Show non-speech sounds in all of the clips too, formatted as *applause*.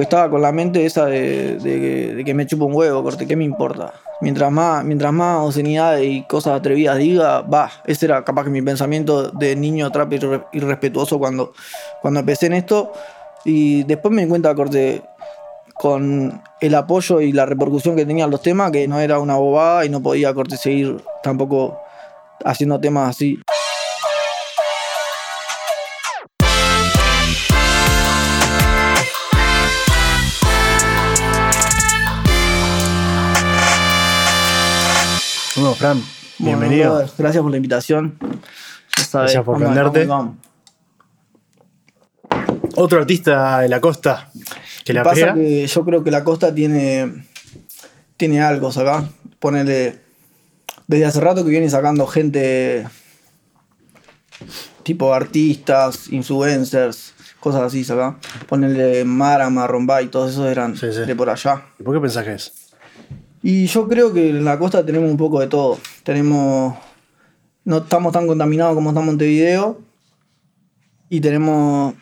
Estaba con la mente esa de, que me chupo un huevo, corte, ¿qué me importa? Mientras más, mientras más obscenidades y cosas atrevidas diga, va, ese era capaz que mi pensamiento de niño trap irre- irrespetuoso cuando, cuando empecé en esto. Y después me di cuenta, corte, con el apoyo y la repercusión que tenían los temas, que no era una bobada y no podía, corte, seguir tampoco haciendo temas así. Fran, Bueno, bienvenido. brother, gracias por la invitación. Gracias por prenderte. Otro artista de la costa que la Pasa pega. que yo creo que la costa tiene, tiene algo acá. Ponele. Desde hace rato que viene sacando gente. Tipo artistas, influencers, cosas así, acá. Ponele Mara, Marrombay, todos esos eran Sí, sí. de por allá. ¿Y por qué pensás que es? Y yo creo que en la costa tenemos un poco de todo. Tenemos. No estamos tan contaminados como está Montevideo. Y tenemos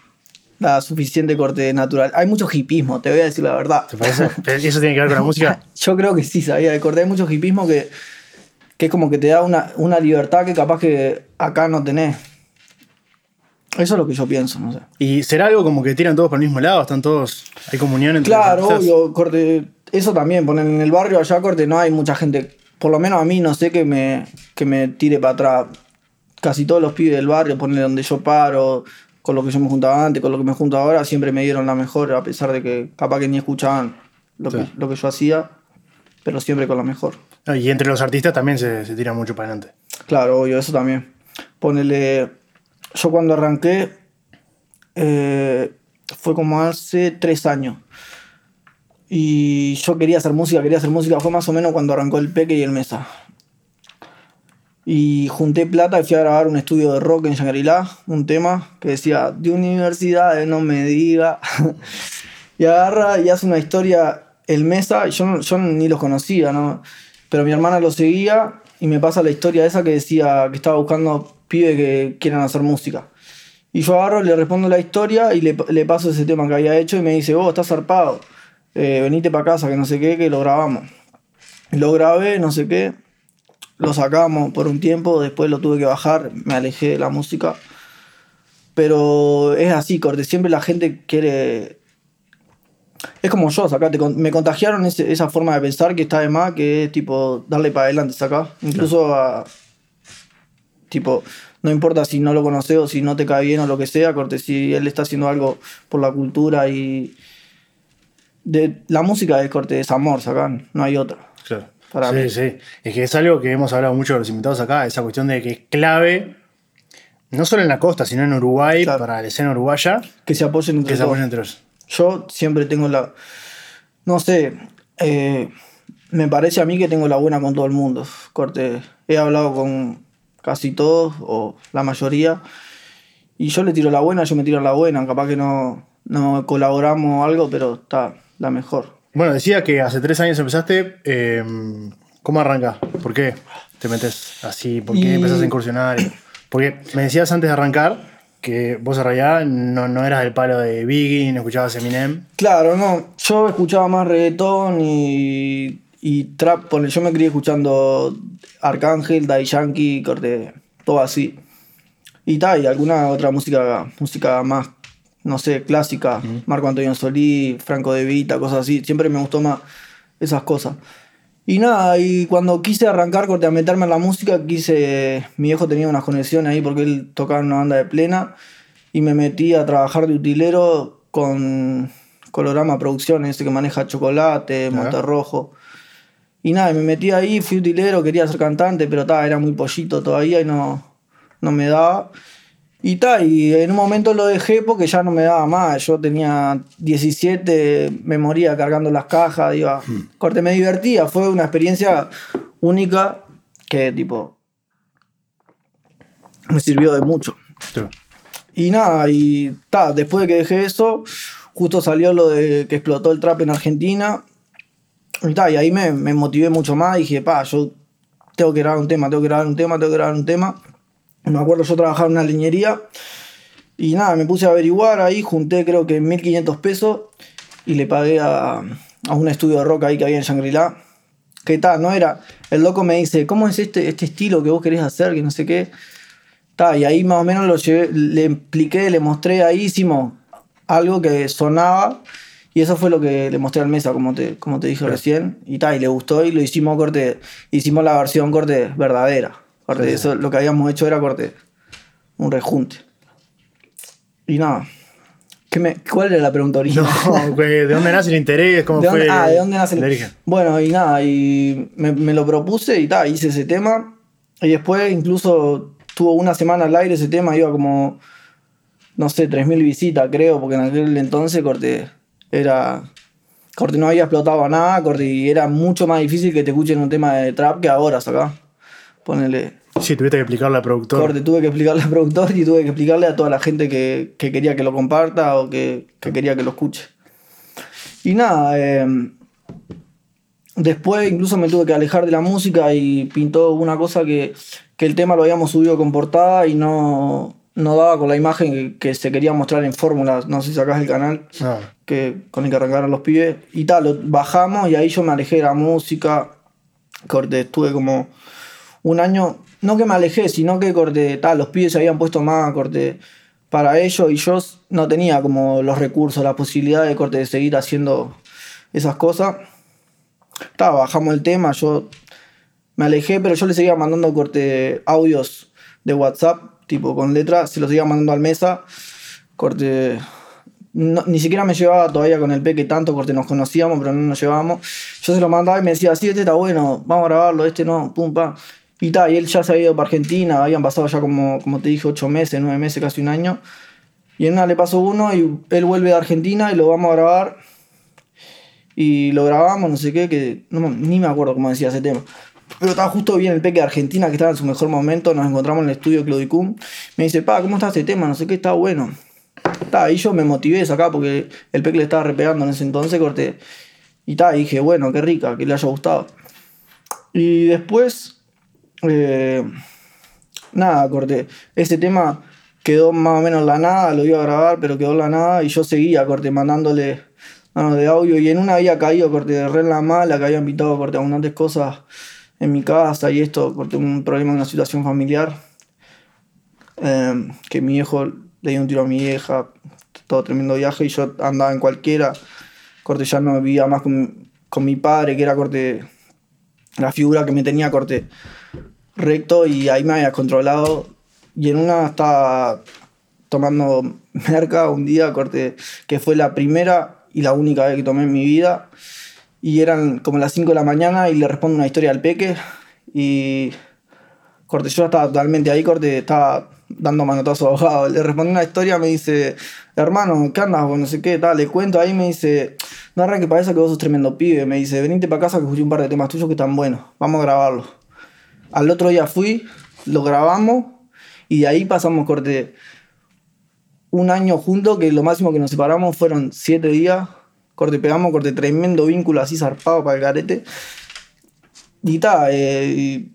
la suficiente corte natural. Hay mucho hipismo, te voy a decir la verdad. ¿Te parece? ¿Y eso tiene que ver con la *laughs* música? Yo creo que sí, sabía de corte. Hay mucho hipismo que, que es como que te da una, una libertad que capaz que acá no tenés. Eso es lo que yo pienso, no sé. ¿Y será algo como que tiran todos para el mismo lado? ¿Están todos. ¿Hay comunión entre Claro, los obvio, corte. Eso también, ponen en el barrio allá, corte, no hay mucha gente. Por lo menos a mí no sé que me, que me tire para atrás. Casi todos los pibes del barrio, ponen donde yo paro, con lo que yo me juntaba antes, con lo que me junto ahora, siempre me dieron la mejor, a pesar de que capaz que ni escuchaban lo, Sí. que, lo que yo hacía, pero siempre con la mejor. Ah, Y entre los artistas también se, se tira mucho para adelante. Claro, obvio, eso también. Ponele. Yo cuando arranqué. eh, fue como hace tres años. Y yo quería hacer música, quería hacer música. Fue más o menos cuando arrancó el Peque y el Mesa. Y junté plata y fui a grabar un estudio de rock en Shangri-La, un tema que decía, de universidades no me diga. *laughs* y agarra y hace una historia el Mesa, yo, yo ni los conocía, ¿no? Pero mi hermana lo seguía y me pasa la historia esa que decía que estaba buscando pibes que quieran hacer música. Y yo agarro, le respondo la historia y le, le paso ese tema que había hecho y me dice, vos estás zarpado, eh, venite para casa, que no sé qué, que lo grabamos. Lo grabé, no sé qué, lo sacamos por un tiempo, después lo tuve que bajar, me alejé de la música. Pero es así, corte, siempre la gente quiere... Es como yo, acá me contagiaron ese- esa forma de pensar que está de más, que es tipo darle para adelante, saca. Incluso a, Tipo, no importa si no lo conoces o si no te cae bien o lo que sea, corte, si él está haciendo algo por la cultura y. De, la música es corte, es amor, sacan, no hay otra. Claro. Para sí, mí. sí. Es que es algo que hemos hablado mucho con los invitados acá, esa cuestión de que es clave, no solo en la costa, sino en Uruguay, Claro. para la escena uruguaya, Que se apoyen entre que se todos. apoyen entre ellos. Yo siempre tengo la. No sé. eh, me parece a mí que tengo la buena con todo el mundo. Corte. He hablado con casi todos, o la mayoría. Y yo le tiro la buena, yo me tiro la buena. Capaz que no, no colaboramos o algo, pero está la mejor. Bueno, decía que hace tres años empezaste. eh, ¿Cómo arranca? ¿Por qué te metes así? ¿Por qué Y- empezás a incursionar? Porque me decías antes de arrancar que vos en realidad no, no eras del palo de Biggie, no escuchabas Eminem. Claro, no. Yo escuchaba más reggaetón y, y trap. Pone, yo me crié escuchando Arcángel, Daddy Yankee, corte, todo así. Y tal, y alguna otra música, música más, no sé, clásica. Marco Antonio Solí, Franco De Vita, cosas así. Siempre me gustó más esas cosas. Y nada, y cuando quise arrancar corte, a meterme en la música, quise. Mi viejo tenía unas conexiones ahí porque él tocaba en una banda de plena. Y me metí a trabajar de utilero con Colorama Producciones, ese que maneja chocolate. Monterrojo. Y nada, me metí ahí, fui utilero, quería ser cantante, pero ta, era muy pollito todavía y no, no me daba. Y ta, y en un momento lo dejé porque ya no me daba más. Yo tenía 17, me moría cargando las cajas, iba. Corte, me divertía, fue una experiencia única que tipo me sirvió de mucho. Y nada, y ta, después de que dejé eso, justo salió lo de que explotó el trap en Argentina. Y, ta, y ahí me, me motivé mucho más. Dije, pa, yo tengo que grabar un tema, tengo que grabar un tema, tengo que grabar un tema. Me acuerdo, yo trabajaba en una leñería. Y nada, me puse a averiguar ahí, junté creo que 1500 pesos. y le pagué a, a un estudio de rock ahí que había en Shangri-La. Que tal, no era. El loco me dice, ¿cómo es este, este estilo que vos querés hacer? Que no sé qué. Ta, y ahí más o menos lo llevé, le expliqué, le mostré ahí, hicimos algo que sonaba. Y eso fue lo que le mostré al mesa, como te, como te dije recién. Y tal, y le gustó y lo hicimos corte. Hicimos la versión corte verdadera. Corte, eso lo que habíamos hecho era corte. Un rejunte. Y nada. ¿Qué me- ¿Cuál era la pregunta original? No, güey, *laughs* ¿de dónde nace el interés? ¿Cómo ¿De fue? dónde, ah, ¿de dónde nace el- origen? Bueno, y nada, y me, me lo propuse y tal, hice ese tema. Y después incluso tuvo una semana al aire ese tema, iba como, no sé, 3.000 visitas creo, porque en aquel entonces corte era... Corte no había explotado nada, corte, y era mucho más difícil que te escuchen un tema de trap que ahora, acá. Ponele, Sí, tuviste que explicarle al productor. Corte, tuve que explicarle al productor y tuve que explicarle a toda la gente que, que quería que lo comparta o que, que quería que lo escuche. Y nada, eh, después incluso me tuve que alejar de la música y pintó una cosa que, que el tema lo habíamos subido con portada y no, no daba con la imagen que, que se quería mostrar en fórmulas. No sé si sacás el canal No. que, con el que arrancaron los pibes. Y tal, lo bajamos y ahí yo me alejé de la música. Corte, estuve como un año, no que me alejé, sino que corte, tal, los pibes se habían puesto más corte para ello y yo no tenía como los recursos, la posibilidad de corte de seguir haciendo esas cosas. Ta, bajamos el tema, yo me alejé, pero yo le seguía mandando corte audios de WhatsApp, tipo con letras, se los seguía mandando al mesa, corte. ni siquiera me llevaba todavía con el peque tanto, corte nos conocíamos, pero no nos llevábamos. Yo se lo mandaba y me decía, sí, este está bueno, vamos a grabarlo, este no, pum, pam. Y tal, y él ya se había ido para Argentina, habían pasado ya como, como te dije, ocho meses, nueve meses, casi un año. Y en una le pasó uno y él vuelve de Argentina y lo vamos a grabar. Y lo grabamos, no sé qué, que ni me acuerdo cómo decía ese tema. Pero estaba justo bien el peque de Argentina, que estaba en su mejor momento. Nos encontramos en el estudio Claudicum. Me dice, pa, ¿cómo está este tema? No sé qué, está bueno. Ta, ahí yo me motivé a sacar porque el peque le estaba repegando en ese entonces, corté. Y ta, y dije, bueno, qué rica, que le haya gustado. Y después, eh, nada, corté. Ese tema quedó más o menos en la nada, lo iba a grabar, pero quedó en la nada. Y yo seguía, corté, mandándole mano de audio. Y en una había caído, corté, re en la mala, que había invitado, corté, abundantes cosas en mi casa y esto, corté, un problema, una situación familiar. Eh, que mi viejo le dio un tiro a mi vieja, todo tremendo viaje, y yo andaba en cualquiera. Corte, ya no vivía más con, con mi padre, que era corte, la figura que me tenía corte recto, y ahí me había controlado. Y en una estaba tomando merca un día, corte, que fue la primera y la única vez que tomé en mi vida. Y eran como las 5 de la mañana y le respondo una historia al peque. Y corte, yo estaba totalmente ahí, corte, estaba dando manotazo abogado. Le respondí una historia, me dice, hermano, ¿qué andas? No sé qué, tal, le cuento ahí, me dice, no arranque para eso que vos sos tremendo pibe. Me dice, venite para casa que escuché un par de temas tuyos que están buenos, vamos a grabarlos. Al otro día fui, lo grabamos y de ahí pasamos corte un año juntos, que lo máximo que nos separamos fueron siete días. Corte, pegamos, corte, tremendo vínculo así zarpado para el carete. Y ta, eh, y,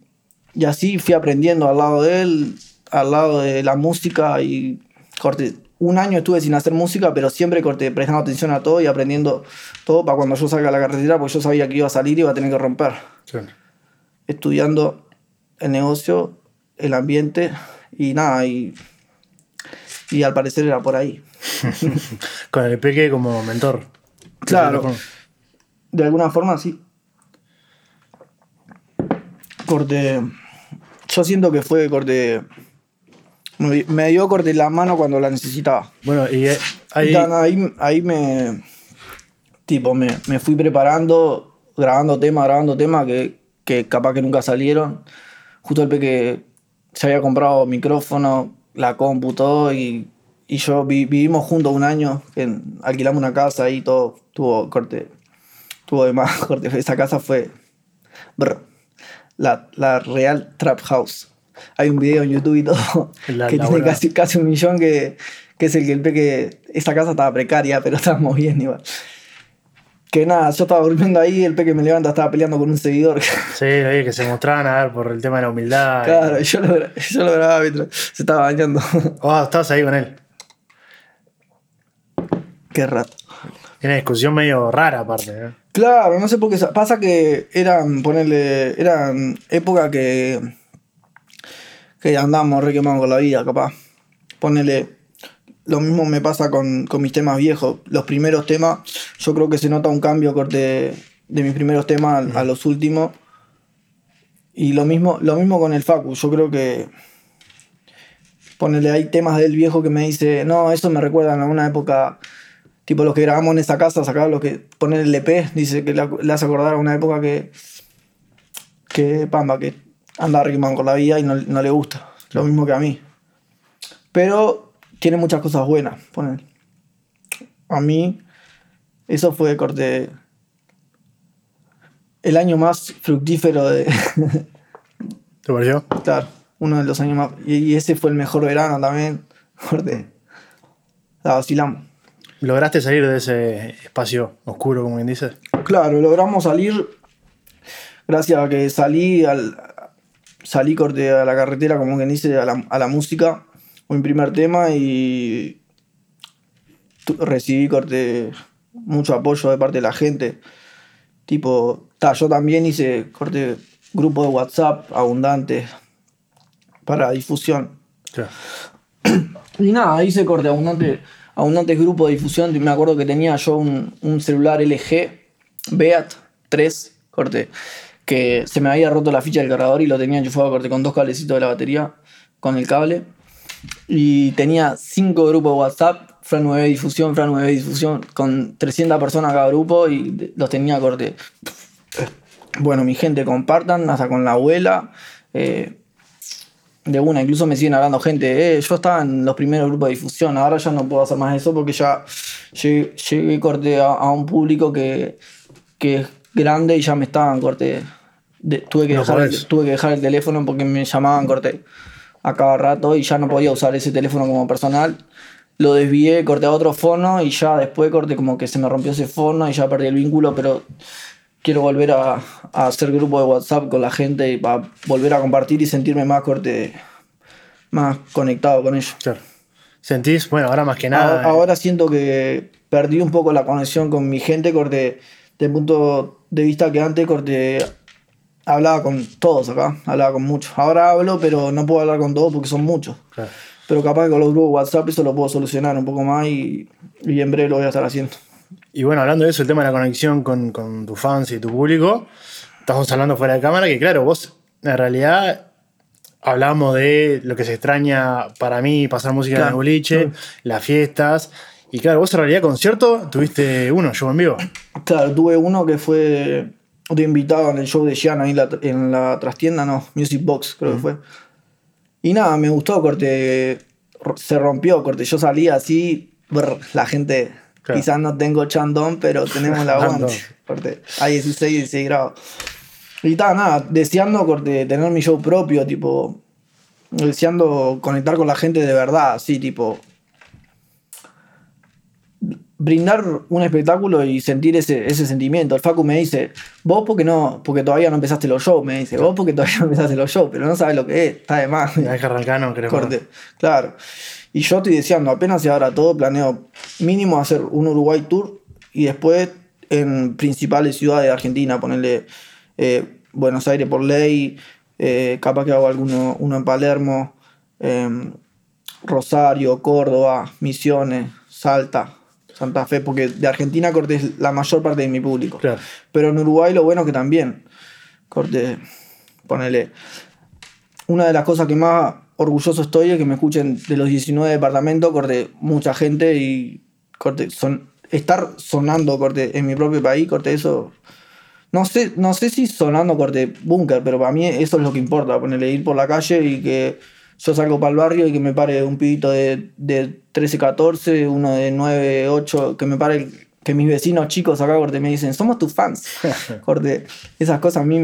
y así fui aprendiendo al lado de él, al lado de la música y corte. Un año estuve sin hacer música, pero siempre corte, prestando atención a todo y aprendiendo todo para cuando yo salga a la carretera, porque yo sabía que iba a salir y iba a tener que romper. Sí. Estudiando el negocio, el ambiente y nada, y, y al parecer era por ahí. *laughs* Con el peque como mentor. Claro. De alguna forma, sí. Corte. Yo siento que fue corte. Me dio corte la mano cuando la necesitaba. Bueno, y eh, ahí. Ahí, ahí me. Tipo, me, me fui preparando, grabando temas, grabando temas que, que capaz que nunca salieron. Justo el peque se había comprado micrófono, la compu, todo, y, y yo vi- vivimos juntos un año, que alquilamos una casa y todo, tuvo corte, tuvo de más *laughs* corte. Esa casa fue brr, la, la real Trap House. Hay un video en YouTube y todo *laughs* La- que la tiene casi, casi un millón que, que es el que el peque. Esa casa estaba precaria, pero *laughs* estábamos bien igual. Que nada, yo estaba durmiendo ahí, el peque me levanta, estaba peleando con un seguidor. Sí, ahí que se mostraban a ver por el tema de la humildad. claro, y yo lo, yo lo grababa mientras se estaba bañando. Oh, estabas ahí con él. Qué rato. Era una discusión medio rara, aparte. ¿eh? Claro, no sé por qué. sa- Pasa que eran, ponerle, eran época que. que andábamos re quemados con la vida, capaz. Ponele. Lo mismo me pasa con, con mis temas viejos. Los primeros temas, yo creo que se nota un cambio corte de mis primeros temas a los últimos. Y lo mismo, lo mismo con el Facu. Yo creo que. Ponele, hay temas del viejo que me dice, no, eso me recuerda a una época, tipo los que grabamos en esa casa, sacaba los que poner el EP, dice que le, hace acordar a una época que, que Pamba, que anda quemado con la vida y no, no le gusta. Lo mismo que a mí. Pero tiene muchas cosas buenas, poner. A mí, eso fue corte. El año más fructífero de. *laughs* ¿Te pareció? Claro, uno de los años más. Y, ese fue el mejor verano también. *laughs* Corte. La vacilamos. ¿Lograste salir de ese espacio oscuro, como quien dice? Claro, logramos salir. Gracias a que salí al. Salí corte a la carretera, como quien dice, a la, a la música. Mi primer tema y. Recibí corte mucho apoyo de parte de la gente. Tipo, ta, yo también hice corte grupo de WhatsApp abundante para difusión. Y nada, hice corte abundante, abundantes grupos de difusión. Me acuerdo que tenía yo un, un celular LG Beat 3, corte, que se me había roto la ficha del cargador y lo tenía enchufado corte con dos cablecitos de la batería, con el cable. Y tenía cinco grupos de WhatsApp, Fran 9 difusión, Fran 9 difusión, con 300 personas cada grupo y los tenía corte. Bueno, mi gente, compartan, hasta con la abuela. eh, de una, incluso me siguen hablando gente, eh, yo estaba en los primeros grupos de difusión, ahora ya no puedo hacer más eso porque ya llegué, llegué, corte a, a un público que, que es grande y ya me estaban corte. de- tuve, que No dejar el, tuve que dejar el teléfono porque me llamaban corte a cada rato y ya no podía usar ese teléfono como personal. Lo desvié, corté a otro fono y ya después corté como que se me rompió ese fono y ya perdí el vínculo, pero quiero volver a, a hacer grupo de WhatsApp con la gente y para volver a compartir y sentirme más corte, más conectado con ellos. Claro. ¿Sentís? Bueno, ahora más que nada. Ahora, ahora siento que perdí un poco la conexión con mi gente, corte, desde el punto de vista que antes corte hablaba con todos acá, hablaba con muchos. Ahora hablo, pero no puedo hablar con todos porque son muchos. Claro. Pero capaz que con los grupos de WhatsApp eso lo puedo solucionar un poco más y, y en breve lo voy a estar haciendo. Y bueno, hablando de eso, el tema de la conexión con, con tus fans y tu público, estamos hablando fuera de cámara, que claro, vos en realidad hablamos de lo que se extraña para mí, pasar música en el Claro. boliche, las fiestas. Y claro, vos en realidad concierto tuviste uno, show en vivo. Claro, tuve uno que fue de invitado en el show de Gianna ahí en la, en la trastienda, no, Music Box creo que fue. Y nada, me gustó, corte, se rompió, corte, yo salía así, brr, la gente, Claro. quizás no tengo chandón, pero tenemos la *laughs* aguante, corte, a 16, 16 grados. Y tal, nada, deseando, corte, tener mi show propio, tipo, deseando conectar con la gente de verdad, así, tipo, brindar un espectáculo y sentir ese, ese sentimiento. El Facu me dice, vos porque no, porque todavía no empezaste los shows, me dice, vos porque todavía no empezaste los shows, pero no sabes lo que es, está de más. Vez que no querés Corte. Claro. Y yo estoy deseando, apenas se abra todo, planeo mínimo hacer un Uruguay Tour y después en principales ciudades de Argentina, ponerle eh, Buenos Aires por ley, eh, capaz que hago alguno uno en Palermo, em, Rosario, Córdoba, Misiones, Salta, Santa Fe, porque de Argentina corte es la mayor parte de mi público. Claro. Pero en Uruguay lo bueno que también, corte, ponele. Una de las cosas que más orgulloso estoy es que me escuchen de los 19 departamentos, corte, mucha gente y corte, son, estar sonando corte en mi propio país, corte, eso. No sé, no sé si sonando corte búnker, pero para mí eso es lo que importa, ponerle ir por la calle y que yo salgo para el barrio y que me pare un pibito de, de 13, 14, uno de 9, 8, que me pare, que mis vecinos chicos acá corte me dicen, somos tus fans. *laughs* corte, esas cosas a mí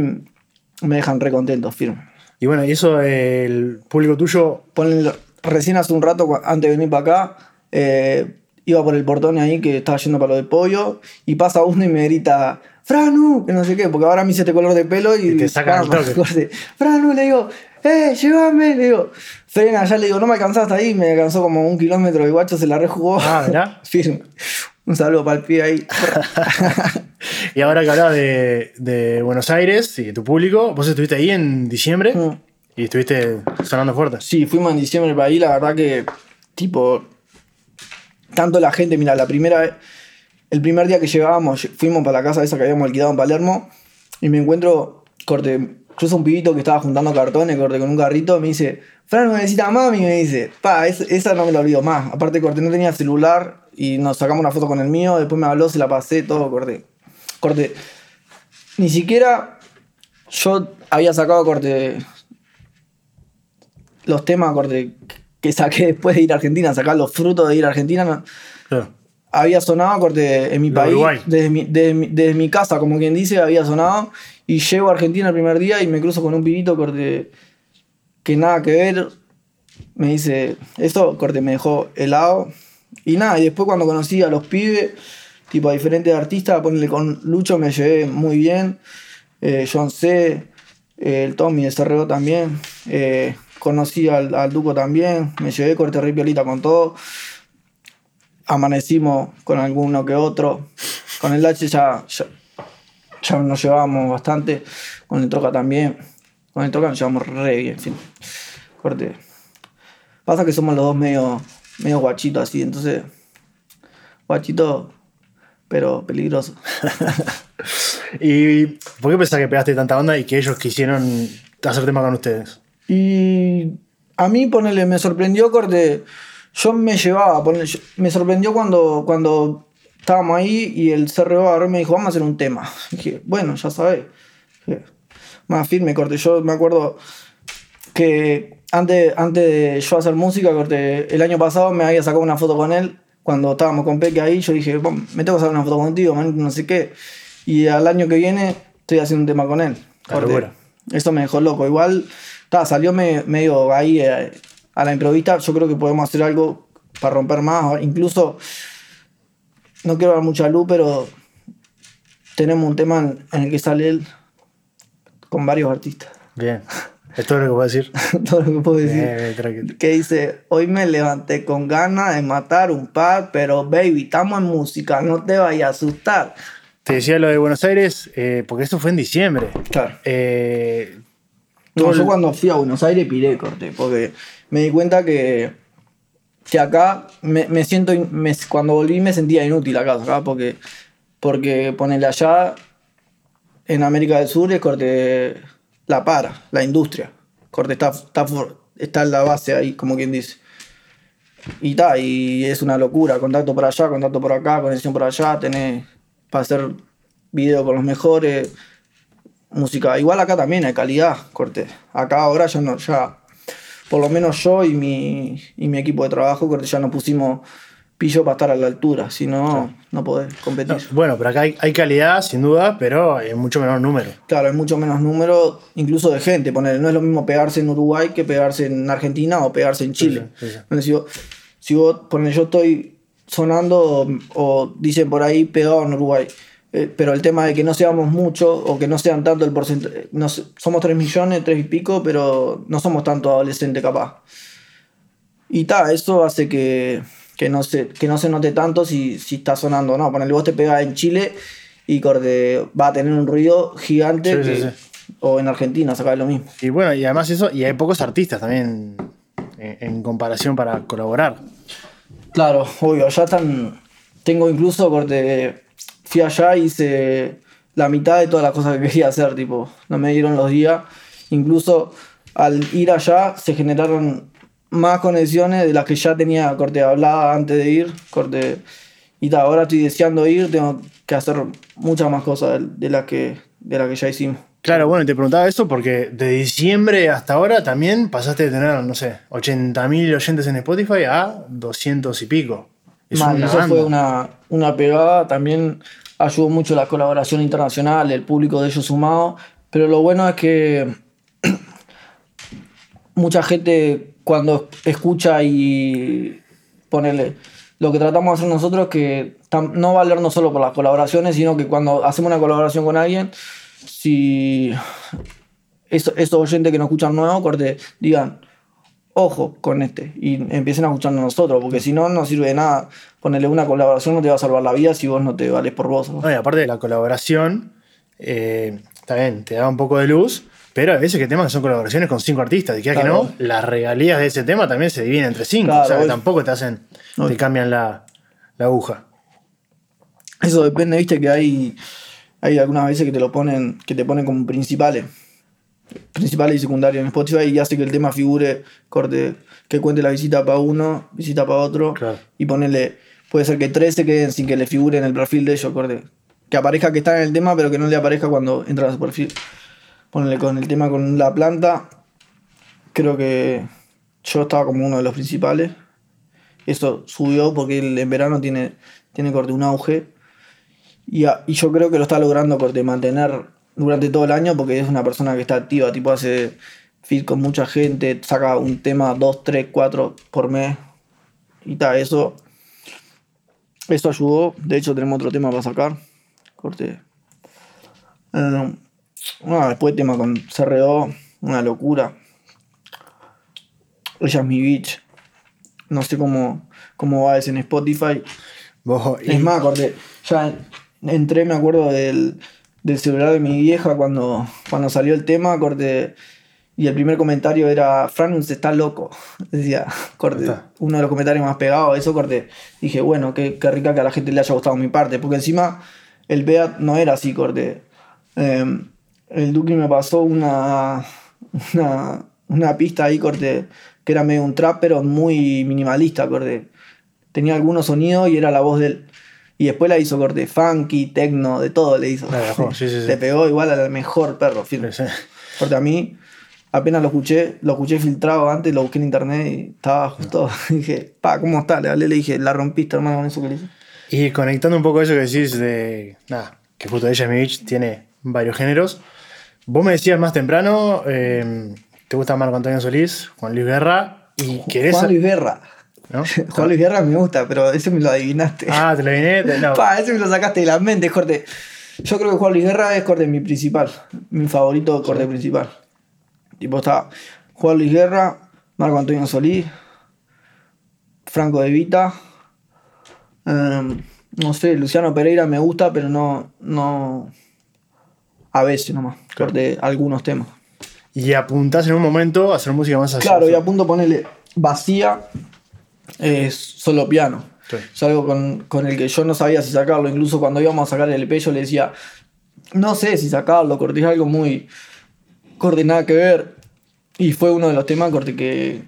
me dejan re contento, firme. Y bueno, y eso, el público tuyo, Ponle- recién hace un rato, antes de venir para acá, eh, iba por el portón ahí que estaba yendo para lo de pollo y pasa uno y me grita, Franu, que no sé qué, porque ahora me hice este color de pelo y, Y te sacan vamos, toque. Franu, le digo, eh, llévame, le digo, frena, ya le digo, no me alcanzaste ahí, me alcanzó como un kilómetro, el guacho se la rejugó. Ah, mirá. *laughs* Firme. Un saludo para el pie ahí. *laughs* y ahora que hablabas de, de, Buenos Aires y de tu público, vos estuviste ahí en diciembre mm. y estuviste sonando fuerte. Sí, fuimos en diciembre para ahí, la verdad que, tipo, tanto la gente, mira, la primera vez, el primer día que llegábamos, fuimos para la casa esa que habíamos alquilado en Palermo y me encuentro, corte, cruza un pibito que estaba juntando cartones, corte, con un carrito, me dice, Fran, me necesita mami, me dice, pa, esa no me la olvido más. Aparte, corte, no tenía celular y nos sacamos una foto con el mío, después me habló, se la pasé, todo, corte. Corte, ni siquiera yo había sacado, corte, los temas, corte, que saqué después de ir a Argentina, sacar los frutos de ir a Argentina. Había sonado, corte, en mi país, desde mi, desde, mi, casa, como quien dice, había sonado. Y llego a Argentina el primer día y me cruzo con un pibito, corte, que nada que ver. Me dice, eso, corte, me dejó helado. Y nada, y después cuando conocí a los pibes, tipo a diferentes artistas, ponerle con Lucho me llevé muy bien. Eh, John C., el Tommy de CRO también. Eh, conocí al, al, Duco también, me llevé corte ripiolita con todo. Amanecimos con alguno que otro. Con el H ya, ya, nos llevábamos bastante. Con el Troca también. Con el Troca nos llevamos re bien. Corte. Pasa que somos los dos medio, medio guachitos así, entonces. Guachito, pero peligroso. *laughs* ¿Y por qué pensás que pegaste tanta onda y que ellos quisieron hacer tema con ustedes? Y a mí, ponele, me sorprendió corte. Yo me llevaba, me sorprendió cuando, cuando estábamos ahí y el CRO me dijo, vamos a hacer un tema. dije, bueno, ya sabes. Más firme, corte. Yo me acuerdo que antes, antes de yo hacer música, corte, el año pasado me había sacado una foto con él cuando estábamos con Peque ahí. Yo dije, me tengo que hacer una foto contigo, no sé qué. Y al año que viene estoy haciendo un tema con él. Corte. Eso me dejó loco. Igual salió medio ahí eh, a la improvista. Yo creo que podemos hacer algo para romper más. Incluso, no quiero dar mucha luz, pero tenemos un tema en, el que sale él con varios artistas. Bien. Es todo lo que puedo decir. *laughs* todo lo que puedo decir. que dice, hoy me levanté con ganas de matar un par, pero baby, estamos en música, no te vayas a asustar. Te decía lo de Buenos Aires, eh, porque esto fue en diciembre. Claro. Eh, yo cuando fui a Buenos Aires piré, corté, porque me di cuenta que, que acá me, siento, cuando volví me sentía inútil acá, acá porque, porque ponerle allá en América del Sur es corte la para, la industria, corte está, está, está en la base ahí, como quien dice. Y está, y es una locura, contacto por allá, contacto por acá, conexión por allá, tenés para hacer video con los mejores música. Igual acá también hay calidad, corte. Acá ahora ya no, ya, por lo menos yo y mi, y mi equipo de trabajo, corte, ya nos pusimos pillo para estar a la altura, si no, no podés competir. bueno, pero acá hay, calidad, sin duda, pero hay mucho menos número. Claro, hay mucho menos número, incluso de gente. Poner, no es lo mismo pegarse en Uruguay que pegarse en Argentina o pegarse en Chile. si, vos, si vos, yo estoy sonando o dicen por ahí pegado en Uruguay eh, pero el tema de que no seamos mucho o que no sean tanto el porcentaje, somos 3 millones, 3 y pico, pero no somos tanto adolescentes capaz. Y ta, eso hace que, que, no se, que no se note tanto si, si está sonando o no. Ponele, vos te pegas en Chile y corte, va a tener un ruido gigante o en Argentina, saca lo mismo. Y bueno, y además eso, y hay pocos artistas también en, en comparación para colaborar. Claro, obvio, ya están, tengo incluso corte fui allá y hice la mitad de todas las cosas que quería hacer, tipo, no me dieron los días. Incluso al ir allá se generaron más conexiones de las que ya tenía corte hablada antes de ir, corte y ahora estoy deseando ir, tengo que hacer muchas más cosas de, las que de las que ya hicimos. Claro, bueno, te preguntaba eso porque de diciembre hasta ahora también pasaste de tener, no sé, 80.000 oyentes en Spotify a 200 y pico. Mal, eso fue una, una pegada. También ayudó mucho la colaboración internacional, el público de ellos sumado. Pero lo bueno es que *clears throat* mucha gente cuando escucha y ponerle lo que tratamos de hacer nosotros es que no valernos solo por las colaboraciones, sino que cuando hacemos una colaboración con alguien, si estos oyentes que nos escuchan nuevo, corte, digan, ojo con este y empiecen a escucharnos nosotros, porque si no, no sirve de nada. Ponerle una colaboración no te va a salvar la vida si vos no te vales por vos. ¿no? No, y aparte de la colaboración, eh, bien, te da un poco de luz, pero a veces que temas que son colaboraciones con cinco artistas, y que Claro. no, las regalías de ese tema también se dividen entre cinco, Claro, o sea que tampoco te hacen, te cambian la, la aguja. Eso depende, viste que hay, hay algunas veces que te lo ponen, que te ponen como principales. Principales y secundarios en Spotify y hace que el tema figure, corte, que cuente la visita para uno, visita para otro. Claro. Y ponerle, puede ser que tres se queden sin que le figure en el perfil de ellos, corte. Que aparezca que está en el tema, pero que no le aparezca cuando entra a su perfil. Ponerle con el tema con la planta. Creo que yo estaba como uno de los principales. Eso subió porque él en verano tiene, tiene corte un auge. Y, a- y yo creo que lo está logrando corte mantener durante todo el año porque es una persona que está activa, tipo hace fit con mucha gente, saca un tema 2, 3, 4 por mes. Y tal, eso, eso ayudó. De hecho, tenemos otro tema para sacar. Corte. Eh, bueno, después tema con CRO, una locura. Ella es mi bitch. No sé cómo, cómo va ese en Spotify. Y- Es más, corte, ya entré, me acuerdo del, del celular de mi vieja cuando, cuando salió el tema, corte, y el primer comentario era, Franus está loco. *laughs* Decía, corte, Está. uno de los comentarios más pegados, eso, corte. Dije, bueno, qué, qué rica que a la gente le haya gustado mi parte, porque encima el Beat no era así, corte. Eh, el Duki me pasó una, una, una pista ahí, corte, que era medio un trap, pero muy minimalista, corte tenía algunos sonidos y era la voz de él. Y después la hizo corte funky, techno, de todo le hizo. La dejó, sí, sí, sí. Le pegó igual al mejor perro, firme. Porque a mí, apenas lo escuché, lo escuché filtrado antes, lo busqué en internet y estaba justo. *laughs* dije, pa, ¿cómo está? Le hablé, le dije, la rompiste, hermano, con eso que le hice. Y conectando un poco eso que decís de. Nada, que justo ella, mi bitch, tiene varios géneros. Vos me decías más temprano, eh, te gusta Marco Antonio Solís, Juan Luis Guerra, y querés. Juan Luis Guerra. ¿No? *laughs* Juan Luis Guerra me gusta, pero ese me lo adivinaste. Ah, te lo vine. te- No. *laughs* Pa, ese me lo sacaste de la mente, corte. Yo creo que Juan Luis Guerra es corte mi principal. Mi favorito corte principal. Tipo está Juan Luis Guerra, Marco Antonio Solís, Franco De Vita. em, no sé, Luciano Pereira me gusta, pero no. no a veces nomás. Claro. Corte algunos temas. Y apuntás en un momento a hacer música más así. Claro, y a punto de ponerle vacía es solo piano. Sí. Es algo con, con el que yo no sabía si sacarlo. Incluso cuando íbamos a sacar el EP, yo le decía, no sé si sacarlo, corté es algo muy. corte nada que ver. Y fue uno de los temas, corte que.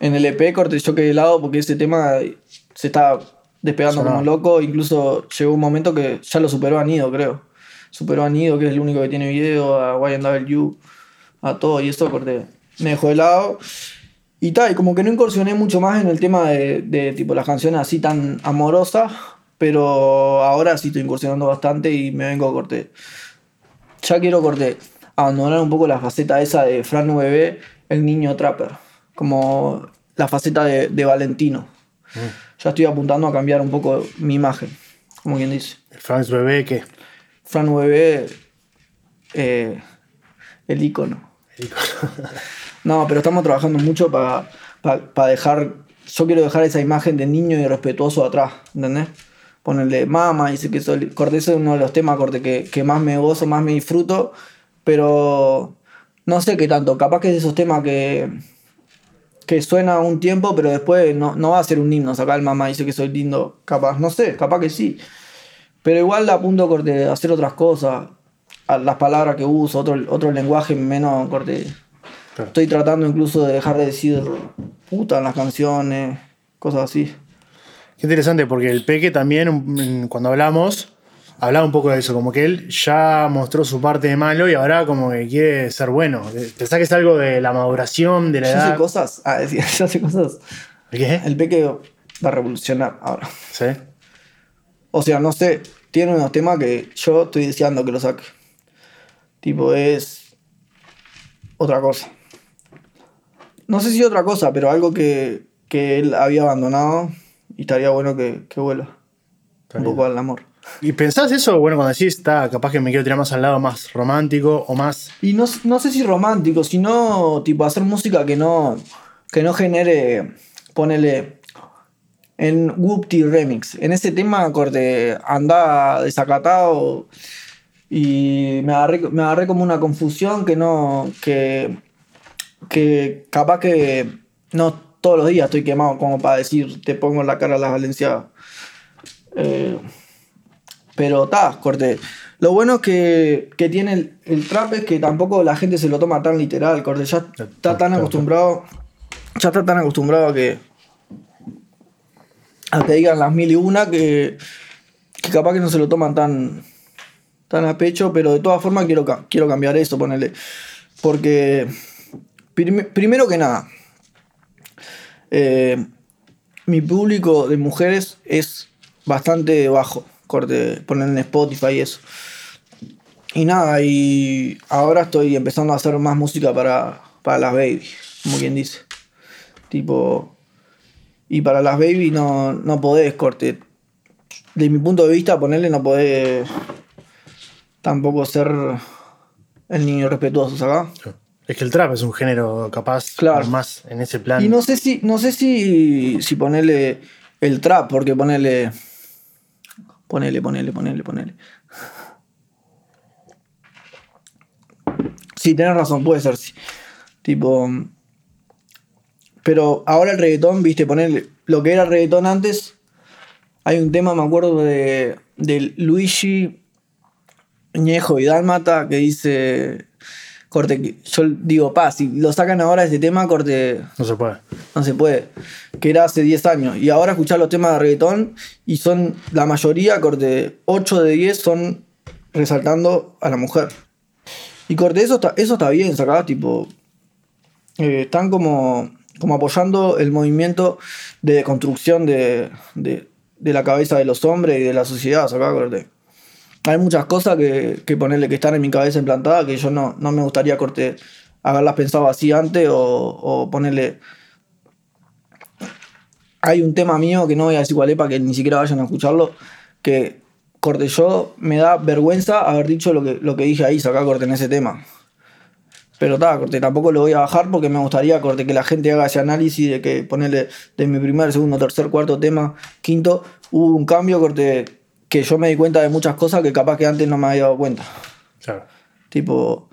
En el EP, corte yo quedé de lado porque ese tema se está despegando como loco. Incluso llegó un momento que ya lo superó a Nido, creo. Superó a Nido, que es el único que tiene video, a YNW, a todo. Y eso, corte, me dejó de lado. Y tal, y como que no incursioné mucho más en el tema de, de tipo las canciones así tan amorosas, pero ahora sí estoy incursionando bastante y me vengo corte. Ya quiero corte abandonar un poco la faceta esa de Fran VB, el niño trapper, como la faceta de, de Valentino. Ya estoy apuntando a cambiar un poco mi imagen, como quien dice. El Franks Bebé, que. Fran VB, eh, el icono. *laughs* No, pero estamos trabajando mucho para dejar. Yo quiero dejar esa imagen de niño irrespetuoso atrás, ¿entendés? Ponerle mama, dice que soy. Corte, ese es uno de los temas corte, que, que más me gozo, más me disfruto, pero no sé qué tanto. Capaz que es de esos temas que. que suena un tiempo, pero después no, no va a ser un himno. Sacar el mamá dice que soy lindo, capaz, no sé, capaz que sí. Pero igual apunto corte hacer otras cosas, las palabras que uso, otro, otro lenguaje menos corte. Claro. Estoy tratando incluso de dejar de decir puta en las canciones, cosas así. Qué interesante, porque el Peque también, cuando hablamos, hablaba un poco de eso, como que él ya mostró su parte de malo y ahora como que quiere ser bueno. ¿Pensás que es algo de la maduración, de la Yo edad? sé cosas, ah, decía, yo sé cosas. ¿Qué? El peque va a revolucionar ahora. ¿Sí? O sea, no sé, tiene unos temas que yo estoy deseando que lo saque. Tipo, es otra cosa. No sé si otra cosa, pero algo que, que él había abandonado y estaría bueno que, que vuelva. Está un bien. poco al amor. ¿Y pensás eso? Bueno, cuando decís, está, capaz que me quiero tirar más al lado más romántico o más. Y no, no sé si romántico, sino tipo hacer música que no, que no genere, ponele, en Whoopty Remix. En ese tema, corte, anda desacatado y me agarré, me agarré como una confusión que no, que, que capaz que no todos los días estoy quemado como para decir, te pongo en la cara a las Valenciadas. Eh, pero está, corte. Lo bueno que, que tiene el, el trap es que tampoco la gente se lo toma tan literal, corte. Ya está tan acostumbrado, ya está tan acostumbrado a que a que digan las mil y una que, que capaz que no se lo toman tan, tan a pecho, pero de todas formas quiero, quiero cambiar eso, ponerle. Porque, primero que nada, eh, mi público de mujeres es bastante bajo, corte, poner en Spotify y eso. Y nada, y ahora estoy empezando a hacer más música para, para las baby, como quien dice. Tipo, y para las baby no, no podés, corte. De mi punto de vista, ponerle no podés tampoco ser el niño respetuoso, ¿sabes? Es que el trap es un género capaz Claro. más en ese plan. Y no sé si, no sé si, si ponerle el trap, porque ponerle. Ponele, ponele, ponele, ponele. Sí, tenés razón, puede ser, sí. Tipo. Pero ahora el reggaetón, viste, ponerle. Lo que era reggaetón antes. Hay un tema, me acuerdo, de, de Luigi Ñejo y Dálmata que dice. Corte, yo digo, pa, si lo sacan ahora ese tema, corte, No se puede. no se puede. Que era hace 10 años. Y ahora escuchar los temas de reggaetón y son la mayoría, corte, 8 de 10 son resaltando a la mujer. Y corte, eso está, eso está bien, sacado, tipo. eh, están como, como apoyando el movimiento de construcción de, de, de la cabeza de los hombres y de la sociedad, sacado, corte. Hay muchas cosas que, ponerle que están en mi cabeza implantada que yo no, no me gustaría corte haberlas pensado así antes o, ponerle hay un tema mío que no voy a decir cuál es para que ni siquiera vayan a escucharlo. Que corte yo me da vergüenza haber dicho lo que, lo que dije ahí, sacar corte en ese tema. Pero ta, corte, tampoco lo voy a bajar porque me gustaría corte que la gente haga ese análisis de que ponerle de mi primer, segundo, tercer, cuarto tema, quinto, hubo un cambio corte que yo me di cuenta de muchas cosas que capaz que antes no me había dado cuenta. Claro. Tipo,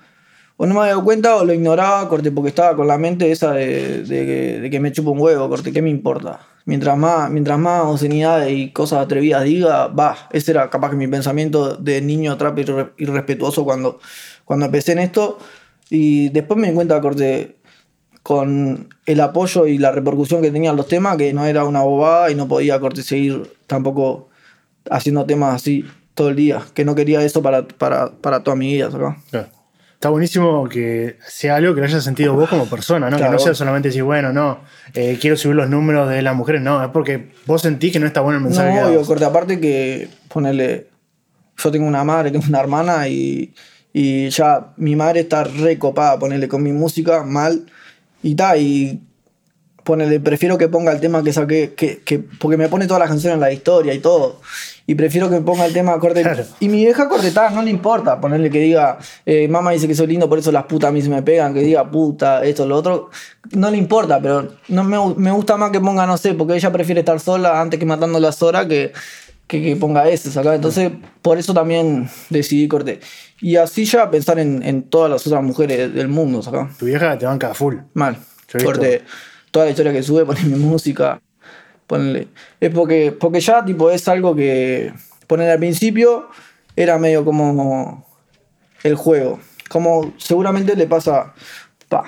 o no me había dado cuenta o lo ignoraba, corte, porque estaba con la mente esa de, de que, de que me chupo un huevo, corte, ¿qué me importa? Mientras más, mientras más obscenidades y cosas atrevidas diga, va, ese era capaz que mi pensamiento de niño trap irre- irrespetuoso cuando, cuando empecé en esto. Y después me di cuenta, corte, con el apoyo y la repercusión que tenían los temas, que no era una bobada y no podía, corte, seguir tampoco haciendo temas así todo el día, que no quería eso para, para, para toda mi vida. Claro. Está buenísimo que sea algo que lo hayas sentido vos como persona, ¿no? Claro. Que no sea solamente decir, bueno, no, eh, quiero subir los números de las mujeres, no, es porque vos sentís que no está bueno el mensaje. que No, obvio, dabas. corte, aparte que ponerle. Yo tengo una madre, tengo una hermana y, y ya mi madre está recopada, ponerle con mi música mal y ta, y ponerle, prefiero que ponga el tema que saqué, que, que, porque me pone todas las canciones en la historia y todo. Y prefiero que me ponga el tema corte. Claro. Y mi vieja cortetada, no le importa ponerle que diga, eh, mamá dice que soy lindo, por eso las putas a mí se me pegan, que diga puta, esto, lo otro. No le importa, pero no me, me gusta más que ponga, no sé, porque ella prefiere estar sola antes que matando las horas que, que, que ponga ese, acá. Entonces, por eso también decidí corte. Y así ya pensar en, en todas las otras mujeres del mundo, acá. Tu vieja te banca a full. Mal. Visto- Corte, toda la historia que sube, *laughs* poner mi música. Ponle. Es porque, porque ya tipo es algo que poner al principio era medio como el juego. Como seguramente le pasa. pa,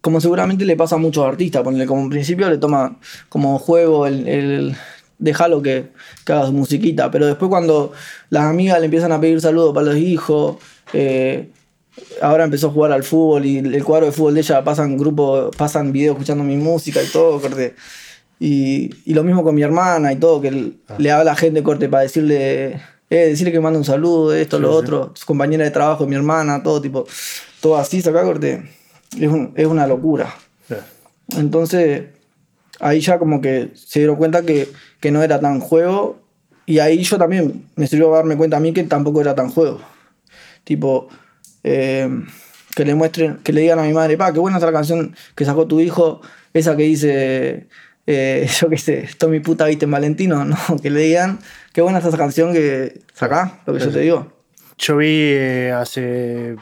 como seguramente le pasa a muchos artistas, ponle como en principio le toma como juego el, el que, que haga su musiquita, pero después cuando las amigas le empiezan a pedir saludos para los hijos, eh, ahora empezó a jugar al fútbol y el cuadro de fútbol de ella pasan grupo, pasan videos escuchando mi música y todo, corte. Y, y lo mismo con mi hermana y todo, que l- le habla a gente corte para decirle, eh, decirle que manda un saludo, esto, lo Sí, sí. otro, su compañera de trabajo, mi hermana, todo tipo, todo así, saca corte. Es, un- es una locura. Claro. Entonces, ahí ya como que se dieron cuenta que, que no era tan juego. Y ahí yo también me sirvió a darme cuenta a mí que tampoco era tan juego. Tipo, eh, que le muestren, que le digan a mi madre, pa, qué buena está la canción que sacó tu hijo, esa que dice, eh, *laughs* yo qué sé, esto mi puta viste en Valentino, no, *laughs* que le digan, qué buena está esa canción que sacá, lo que yo te digo. Yo vi eh, hace,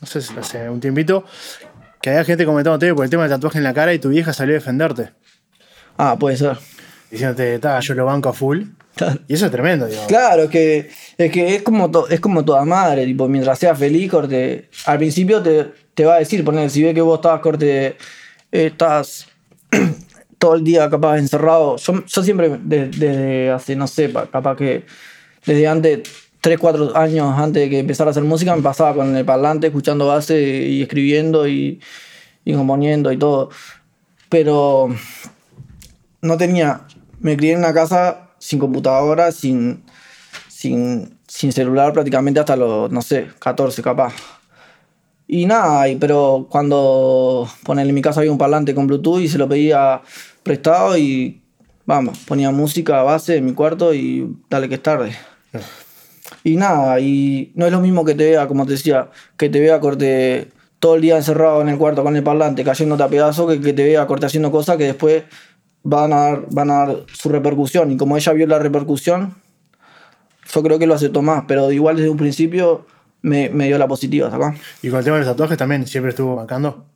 no sé si hace un tiempito, que había gente comentándote por el tema del tatuaje en la cara y tu vieja salió a defenderte. Ah, puede ser. Diciéndote, ta, yo lo banco a full. Claro. Y eso es tremendo, digo. Claro, que es, que es, como, to- es como toda madre, tipo, mientras seas feliz, corte, al principio te, te va a decir, poner, si ve que vos estás, corte, estás *clears throat* todo el día capaz encerrado, yo, yo siempre de- desde hace, no sé, pa- capaz que desde antes, 3, 4 años antes de que empezara a hacer música, me pasaba con el parlante, escuchando base y escribiendo y, y componiendo y todo. Pero no tenía, me crié en una casa sin computadora, sin, sin, sin celular prácticamente hasta los, no sé, 14 capaz. Y nada, y- pero cuando ponerle en mi casa había un parlante con Bluetooth y se lo pedía prestado y vamos, ponía música a base en mi cuarto y dale que es tarde. Y nada, y no es lo mismo que te vea, como te decía, que te vea corte todo el día encerrado en el cuarto con el parlante cayéndote a pedazos, que, que te vea corte haciendo cosas que después van a, dar, van a dar su repercusión. Y como ella vio la repercusión, yo creo que lo aceptó más, pero igual desde un principio me, me dio la positiva, ¿sacás? Y con el tema de los tatuajes también siempre estuvo bancando.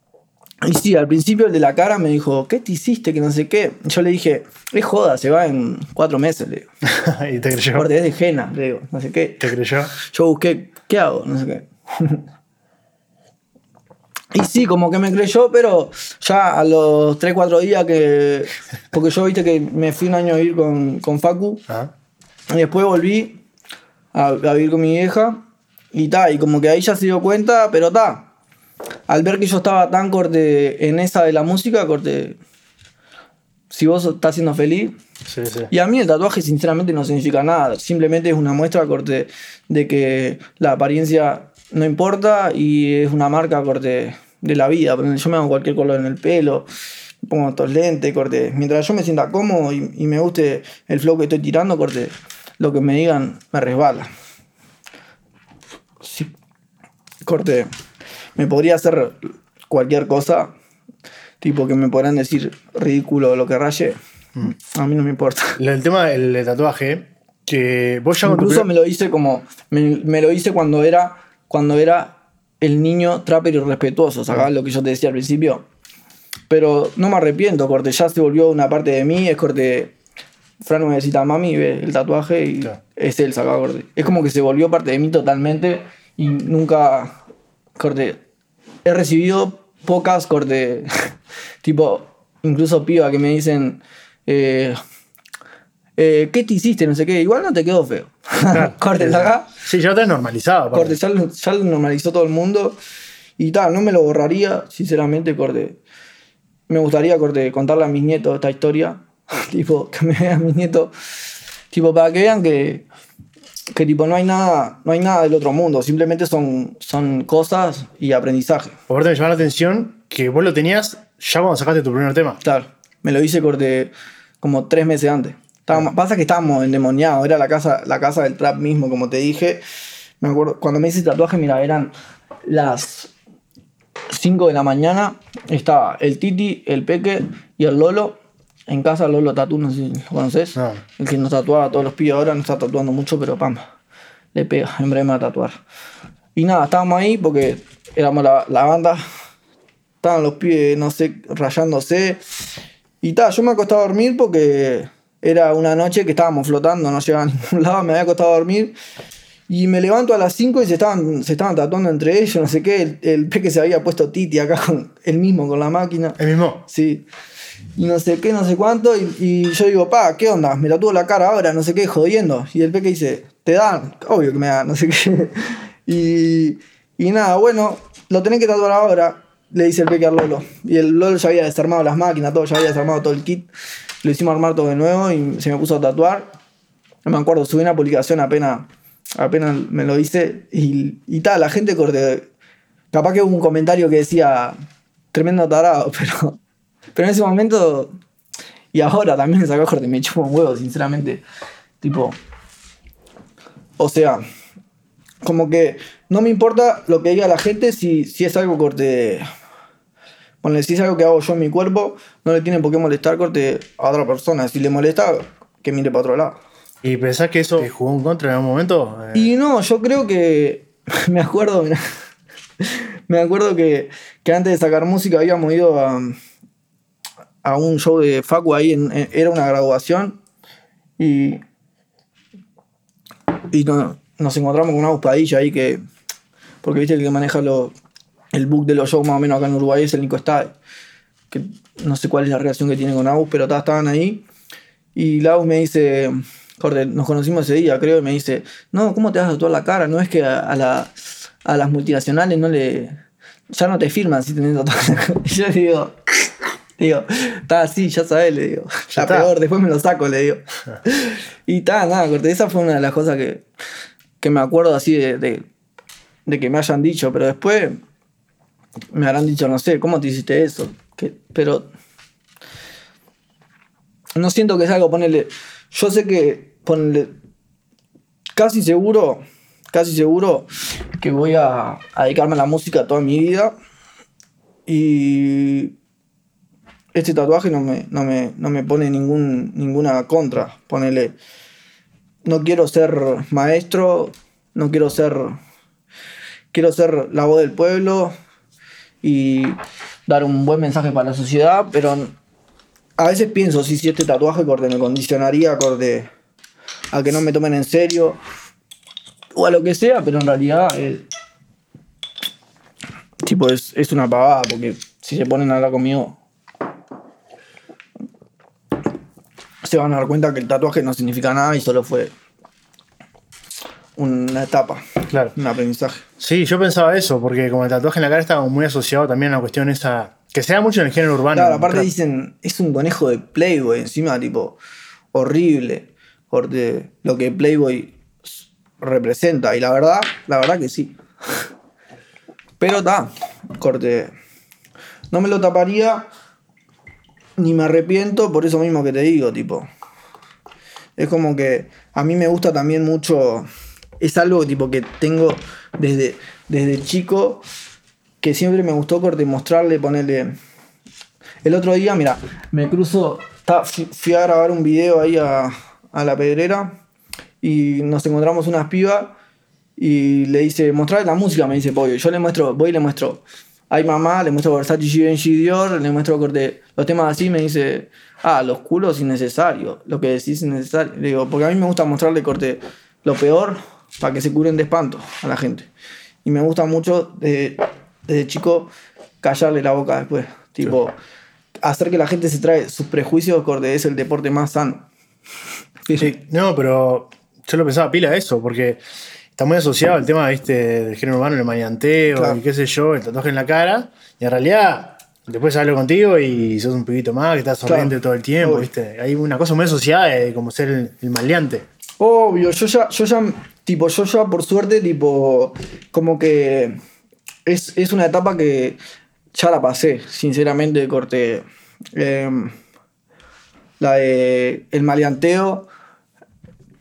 Y sí, al principio el de la cara me dijo, ¿qué te hiciste? Que no sé qué. Yo le dije, es joda, se va en cuatro meses, le digo. *laughs* y te creyó. Aparte es de Jena, le digo, no sé qué. Te creyó. Yo busqué, ¿qué hago? No sé qué. *laughs* y sí, como que me creyó, pero ya a los 3, 4 días que... Porque yo viste que me fui un año a vivir con, con Facu. Ajá. Y después volví a, a vivir con mi vieja. Y ta, y como que ahí ya se dio cuenta, pero ta. Al ver que yo estaba tan corte en esa de la música, corte. Si vos estás siendo feliz. Sí, sí. Y a mí el tatuaje, sinceramente, no significa nada. Simplemente es una muestra, corte, de que la apariencia no importa y es una marca, corte, de la vida. Yo me hago cualquier color en el pelo, pongo estos lentes, corte. Mientras yo me sienta cómodo y, y me guste el flow que estoy tirando, corte, lo que me digan me resbala. Sí, corte, me podría hacer cualquier cosa, tipo que me podrán decir ridículo o lo que raye. A mí no me importa. El tema del tatuaje, que vos ya tu Incluso me lo hice como. Me, me lo hice cuando era. Cuando era el niño trapper irrespetuoso, ¿sacás lo que yo te decía al principio? Pero no me arrepiento, corte, ya se volvió una parte de mí, es corte. Fran me necesita mami, ve el tatuaje y Claro. es él, sacaba corte. Es como que se volvió parte de mí totalmente y nunca. Corte. He recibido pocas, corte. *laughs* tipo, incluso piba que me dicen. eh, eh, ¿Qué te hiciste? No sé qué. Igual no te quedó feo. *laughs* corte, acá. Sí, ya tenés normalizado. aparte. Corte, ya lo, ya lo normalizó todo el mundo. Y tal, no me lo borraría, sinceramente, corte. Me gustaría, corte, contarle a mis nietos esta historia. *laughs* tipo, que me vean mis nietos. Tipo, para que vean que. Que tipo, no hay nada, no hay nada del otro mundo. Simplemente son, son cosas y aprendizaje. Aparte me llama la atención que vos lo tenías ya cuando sacaste tu primer tema. Claro. Me lo hice corte como tres meses antes. Estábamos- pasa que estábamos endemoniados. Era la casa, la casa del trap mismo, como te dije. Me acuerdo, cuando me hice el tatuaje, mira, eran las 5 de la mañana. Estaba el Titi, el Peque y el Lolo. En casa, Lolo Tatu, no sé si lo conoces. No. El que nos tatuaba a todos los pibes ahora, no está tatuando mucho, pero pam, le pega, en breve me va a tatuar. Y nada, estábamos ahí porque éramos la, la banda. Estaban los pibes, no sé, rayándose. Y tal, yo me acostaba a dormir porque era una noche que estábamos flotando, no llegaba a *laughs* ningún lado, me había acostado a dormir. Y me levanto a las 5 y se estaban, se estaban tatuando entre ellos, no sé qué. El, el peque se había puesto Titi acá con el mismo con la máquina. El mismo. Sí. Y no sé qué, no sé cuánto. Y, y yo digo, pa, ¿qué onda? Me tatúo la cara ahora, no sé qué, jodiendo. Y el peque dice, ¿te dan? Obvio que me dan, *laughs* no sé qué. Y, y nada, bueno, lo tenés que tatuar ahora, le dice el peque al Lolo. Y el Lolo ya había desarmado las máquinas, todo, ya había desarmado todo el kit. Lo hicimos armar todo de nuevo y se me puso a tatuar. No me acuerdo, subí una publicación apenas, apenas me lo hice. Y, y tal, la gente corte. Capaz que hubo un comentario que decía, tremendo tarado, *laughs* pero, pero en ese momento, y ahora también sacó corte, me chupo un huevo, sinceramente. Tipo, o sea, como que no me importa lo que diga la gente si, si es algo corte. Bueno, si es algo que hago yo en mi cuerpo, no le tiene por qué molestar corte a otra persona. Si le molesta, que mire para otro lado. ¿Y pensás que eso te jugó en contra en algún momento? Eh, Y no, yo creo que. *laughs* Me acuerdo, mirá. *laughs* Me acuerdo que, que antes de sacar música habíamos ido a, a un show de Facu ahí, en- en- era una graduación. Y. Y no- nos encontramos con una buscadilla ahí que. Porque viste el que maneja lo- el book de los shows más o menos acá en Uruguay es el Nico Stade. Que no sé cuál es la relación que tiene con Agus, pero ta, estaban ahí. Y Lau me dice, corte, nos conocimos ese día, creo, y me dice, no, ¿cómo te vas a tatuar la cara? No es que a, a la- a las multinacionales no le. Ya no te firman si tenés tatuada la cara. *laughs* Y yo le digo, digo, está así, ya sabes, le digo. Ya Ya está. peor, después me lo saco, le digo. *laughs* y está, nada, corte, esa fue una de las cosas que, que me acuerdo así de, de, de que me hayan dicho, pero después me habrán dicho, no sé, ¿cómo te hiciste eso? Pero no siento que es algo, ponerle. Yo sé que ponerle. Casi seguro, casi seguro que voy a, a dedicarme a la música toda mi vida. Y este tatuaje no me, no me, no me pone ningún, ninguna contra. Ponele. No quiero ser maestro, no quiero ser. Quiero ser la voz del pueblo y dar un buen mensaje para la sociedad, pero a veces pienso si, este tatuaje me condicionaría corte a que no me tomen en serio o a lo que sea, pero en realidad eh, tipo es, es una pavada porque si se ponen a hablar conmigo se van a dar cuenta que el tatuaje no significa nada y solo fue una etapa, Claro. un aprendizaje. Sí, yo pensaba eso, porque como el tatuaje en la cara estaba muy asociado también a la cuestión esa. que se da mucho en el género urbano. Claro, aparte dicen, es un conejo de Playboy, encima, tipo, horrible. Corte, lo que Playboy representa. Y la verdad, la verdad que sí. Pero está, corte. No me lo taparía, ni me arrepiento por eso mismo que te digo, tipo. Es como que a mí me gusta también mucho. Es algo tipo que tengo desde, desde chico que siempre me gustó corte mostrarle, ponerle. El otro día, mira, me cruzo. ta- fui, a grabar un video ahí a, a la pedrera y nos encontramos unas pibas y le dice, mostrarle la música, me dice Pollo. Yo le muestro, voy y le muestro. Ay mamá, le muestro Versace Givenchy Dior, le muestro corte, los temas así, me dice, ah, los culos innecesarios, lo que decís innecesario. Le digo, porque a mí me gusta mostrarle corte lo peor para que se curen de espanto a la gente. Y me gusta mucho desde, desde chico callarle la boca después. Tipo, hacer que la gente se trae sus prejuicios, corte, es el deporte más sano. Sí, no, pero yo lo pensaba pila eso, porque está muy asociado al tema ¿viste? del género urbano, el manianteo Claro. y qué sé yo, el tatuaje en la cara. Y en realidad, después hablo contigo y sos un pibito más que estás sonriente Claro. todo el tiempo, Obvio. ¿viste? Hay una cosa muy asociada de como ser el, el maleante. Obvio, yo ya, yo ya, tipo, yo ya por suerte, tipo, como que es, es una etapa que ya la pasé, sinceramente, corte. em, la de el maleanteo.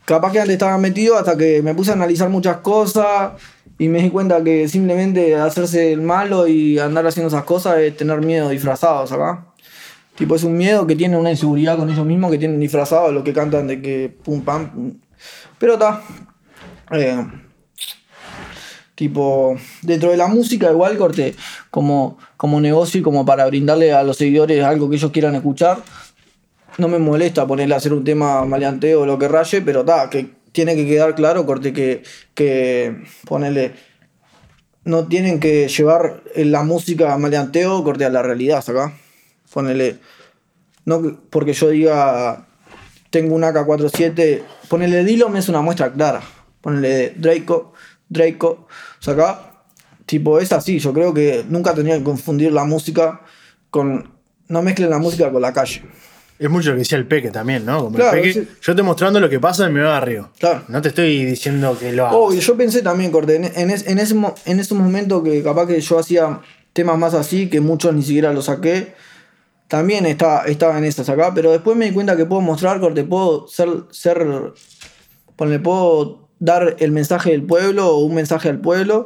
Capaz que antes estaba metido hasta que me puse a analizar muchas cosas y me di cuenta que simplemente hacerse el malo y andar haciendo esas cosas es tener miedo disfrazados acá. Tipo, es un miedo que tiene una inseguridad con ellos mismos que tienen disfrazados lo que cantan de que pum pam. pum. Pero está. Eh, tipo, dentro de la música, igual corte, como, como negocio y como para brindarle a los seguidores algo que ellos quieran escuchar. No me molesta ponerle a hacer un tema maleanteo o lo que raye, pero está, que tiene que quedar claro, corte, que, que ponerle. No tienen que llevar la música maleanteo, corte, a la realidad, acá. Ponele. No que- porque yo diga. Tengo un AK-47. Ponele Dillon es una muestra clara. Ponele Draco. Draco. O sea, acá. Tipo, es así. Yo creo que nunca tenía que confundir la música con. No mezclen la música con la calle. Es mucho lo que decía el Peque también, ¿no? Como Claro, el Peque, sí. yo estoy mostrando lo que pasa en mi barrio. Claro. No te estoy diciendo que lo hagas. Obvio, yo pensé también, Corte, en, en, es- en ese, en ese momento que capaz que yo hacía temas más así, que muchos ni siquiera los saqué, también estaba, estaba en esas acá, pero después me di cuenta que puedo mostrar, Corte, puedo ser, ser ponle, puedo dar el mensaje del pueblo o un mensaje al pueblo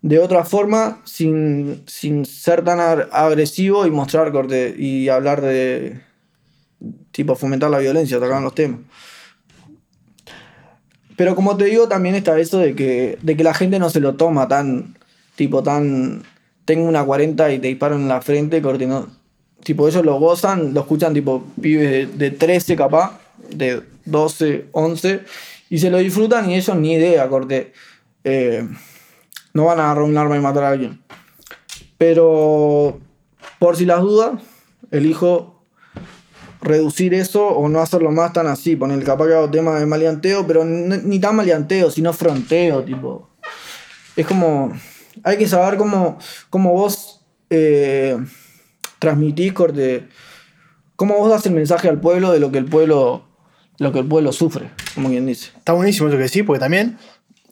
de otra forma sin, sin ser tan agresivo y mostrar corte y hablar de tipo fomentar la violencia, tocaban los temas. Pero como te digo, también está eso de que, de que la gente no se lo toma tan, tipo, tan, tengo una 40 y te disparo en la frente, corte, no. Tipo, ellos lo gozan, lo escuchan, tipo, pibes de, de 13 capaz, de 12, 11, y se lo disfrutan y ellos ni idea, corte. Eh, no van a agarrar un arma y matar a alguien. Pero, por si las dudas, elijo reducir eso o no hacerlo más tan así. Poner capaz que hago temas de maleanteo, pero ni tan maleanteo, sino fronteo, tipo. Es como. Hay que saber cómo, cómo vos eh, transmitís corte. Cómo vos das el mensaje al pueblo de lo que el pueblo. Lo que el pueblo sufre, como quien dice. Está buenísimo eso que decís, porque también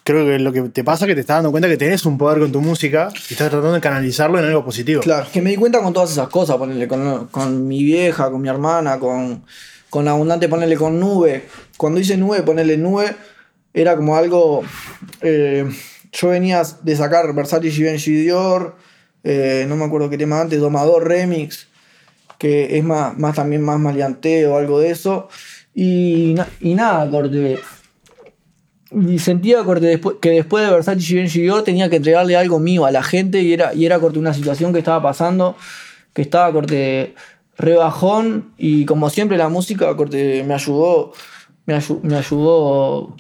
creo que lo que te pasa es que te estás dando cuenta que tenés un poder con tu música y estás tratando de canalizarlo en algo positivo. Claro, que me di cuenta con todas esas cosas, ponerle con, con mi vieja, con mi hermana, con, con Abundante, ponerle con Nube. Cuando hice Nube, ponerle Nube, era como algo. eh, yo venía de sacar Versace Givenchy Dior, eh, no me acuerdo qué tema antes, Domador Remix, que es más, más también más maleanteo, algo de eso. Y, na- y nada, corte. Y sentía corte, que después de Versace Givenchy Dior tenía que entregarle algo mío a la gente y era, y era corte una situación que estaba pasando, que estaba corte rebajón y como siempre la música corte me ayudó, me, ayu- me ayudó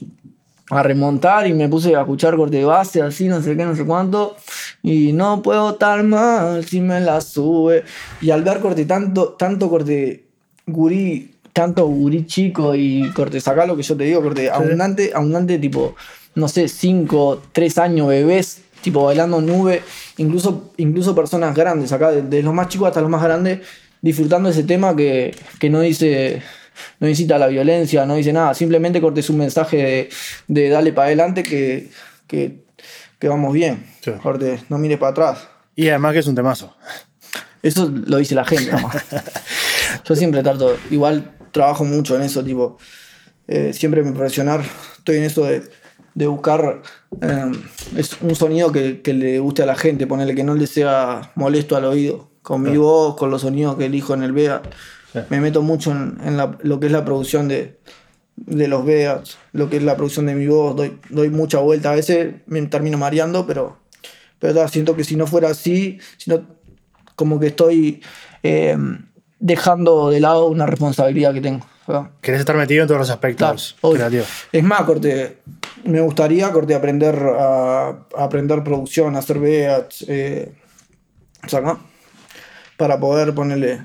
a remontar y me puse a escuchar corte base, así, no sé qué, no sé cuánto. Y no puedo estar mal si me la sube. Y al ver corte tanto, tanto corte gurí, tanto gurí chico y corte, saca lo que yo te digo, corte, abundante, abundante tipo, no sé, 5, 3 años, bebés, tipo bailando nube, incluso, incluso personas grandes, acá, de, de los más chicos hasta los más grandes, disfrutando ese tema que, que no dice no incita a la violencia, no dice nada, simplemente cortes un mensaje de, de dale para adelante que, que, que vamos bien. Sí. Corte, no mires para atrás. Y además que es un temazo. Eso lo dice la gente. *laughs* Yo siempre trato, igual trabajo mucho en eso, tipo, eh, siempre me profesional, estoy en eso de, de buscar eh, es un sonido que, que le guste a la gente, ponerle que no le sea molesto al oído, con mi voz, con los sonidos que elijo en el BEA. Sí. Me meto mucho en, en la- lo que es la producción de, de los BEAs, lo que es la producción de mi voz, doy, doy mucha vuelta, a veces me termino mareando, pero, pero siento que si no fuera así, si no, como que estoy eh, dejando de lado una responsabilidad que tengo. ¿verdad? Querés estar metido en todos los aspectos Claro, obvio. creativos. Es más, corte, me gustaría corte aprender a, a aprender producción, a hacer beats, eh, ¿saca? para poder ponerle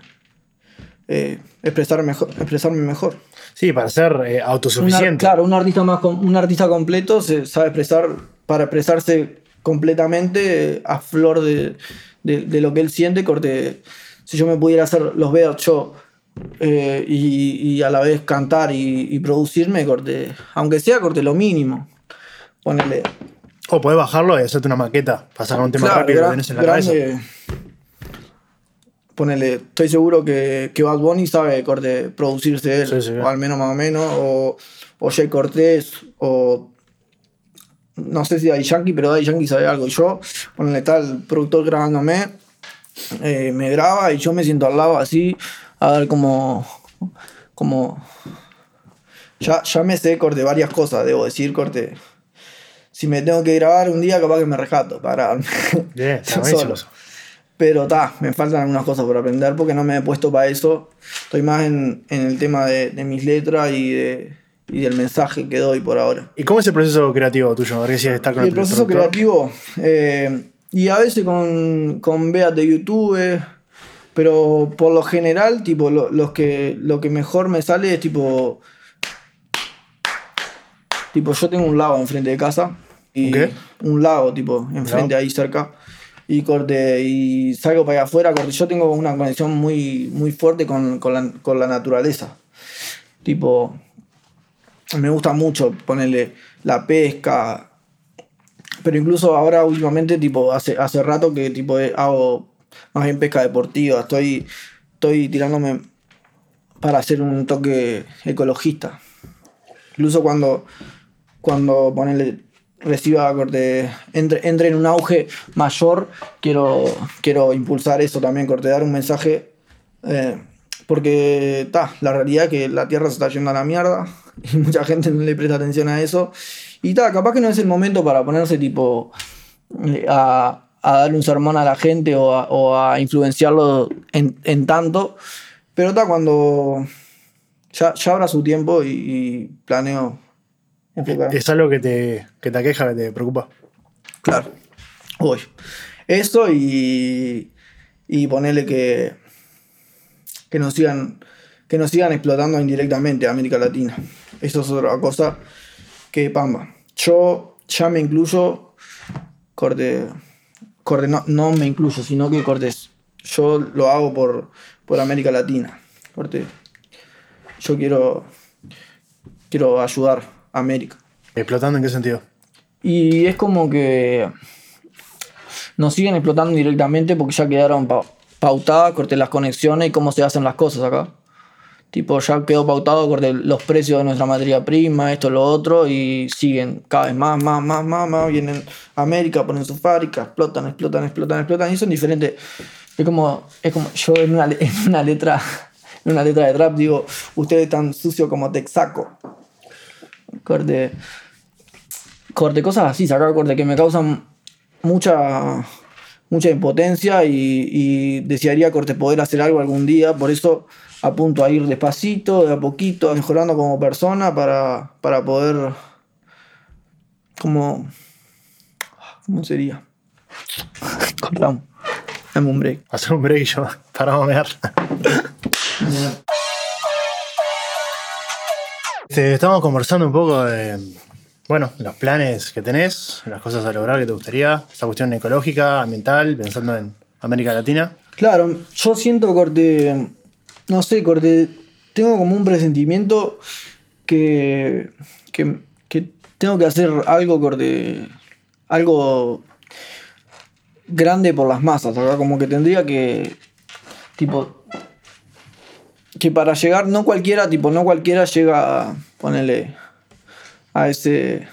eh, expresar mejor, expresarme mejor. Sí, para ser eh, Una- autosuficiente. claro, un artista más un artista completo se sabe expresar para expresarse completamente eh, a flor de, de- de lo que él siente, corte. Si yo me pudiera hacer los beats yo eh, y, y a la vez cantar y, y producirme, corte, aunque sea corte lo mínimo. Ponele. O podés bajarlo y hacerte una maqueta, pasar un tema Claro, rápido que tenés en la cabeza. grande- Ponele, estoy seguro que, que Bad Bunny sabe corte producirse él, Sí, sí. o al menos más o menos, o, o Jay Cortés, o no sé si Daddy Yankee, pero Daddy Yankee sabe algo. Yo, ponele, está el productor grabándome, eh, me graba y yo me siento al lado así, a ver cómo. cómo ya, ya me sé corte varias cosas, debo decir, corte. Si me tengo que grabar un día, capaz que me rescato para *laughs* está Solo. Pero ta, me faltan algunas cosas por aprender porque no me he puesto para eso. Estoy más en, en el tema de, de mis letras y, de, y del mensaje que doy por ahora. ¿Y cómo es el proceso creativo tuyo? Está con el, el proceso creativo, eh, y a veces con, con de YouTube, pero por lo general, tipo, lo, los que, lo que mejor me sale es tipo. Tipo, yo tengo un lago enfrente de casa. Y Ok. un lago, tipo, enfrente ahí cerca. Y corte, y salgo para allá afuera, corte. Yo tengo una conexión muy, muy fuerte con, con la, con la naturaleza. Tipo, me gusta mucho ponerle la pesca. Pero incluso ahora últimamente, tipo, hace, hace rato que tipo hago más bien pesca deportiva. Estoy, estoy tirándome para hacer un toque ecologista. Incluso cuando, cuando ponele reciba corte, entre, entre en un auge mayor, quiero, quiero impulsar eso también, corte, dar un mensaje. eh, porque ta, la realidad es que la Tierra se está yendo a la mierda *laughs* y mucha gente no le presta atención a eso. Y capaz que no es el momento para ponerse tipo eh, a, a darle un sermón a la gente o a, o a influenciarlo en, en tanto. Pero ta, cuando ya, ya habrá su tiempo y, y planeo enfocar. Es algo que te, que te aqueja, que te preocupa. Claro. Voy. Eso y. Y ponerle que. Que nos sigan. Que nos sigan explotando indirectamente a América Latina. Eso es otra cosa que pamba. Yo ya me incluyo. Corte. Corte, no, no me incluyo, sino que cortes. Yo lo hago por, por América Latina. Corte. Yo quiero. Quiero ayudar a América. ¿Explotando en qué sentido? Y es como que nos siguen explotando directamente porque ya quedaron pa- pautadas, corte las conexiones y cómo se hacen las cosas acá. Tipo, ya quedó pautado corte los precios de nuestra materia prima, esto, lo otro, y siguen cada vez más, más, más, más, más. Vienen a América, ponen sus fábricas, explotan, explotan, explotan, explotan, y son diferentes. Es como, es como yo en una, en una letra, en una letra de trap digo, ustedes tan sucio como Texaco. Corte corte, cosas así, sacar corte que me causan mucha mucha impotencia y, y desearía corte poder hacer algo algún día, por eso apunto a ir despacito, de a poquito, mejorando como persona para, para poder como ¿cómo sería? *laughs* Cortamos. Dame un break. Hacer un break y yo *laughs* paramos a mear. Este, estamos conversando un poco de, bueno, los planes que tenés, las cosas a lograr que te gustaría, esa cuestión ecológica, ambiental, pensando en América Latina. Claro, yo siento corte, no sé, corte, tengo como un presentimiento que, que, tengo que hacer algo corte, algo grande por las masas, acá como que tendría que, tipo, que para llegar, no cualquiera, tipo, no cualquiera llega a ponerle a ese,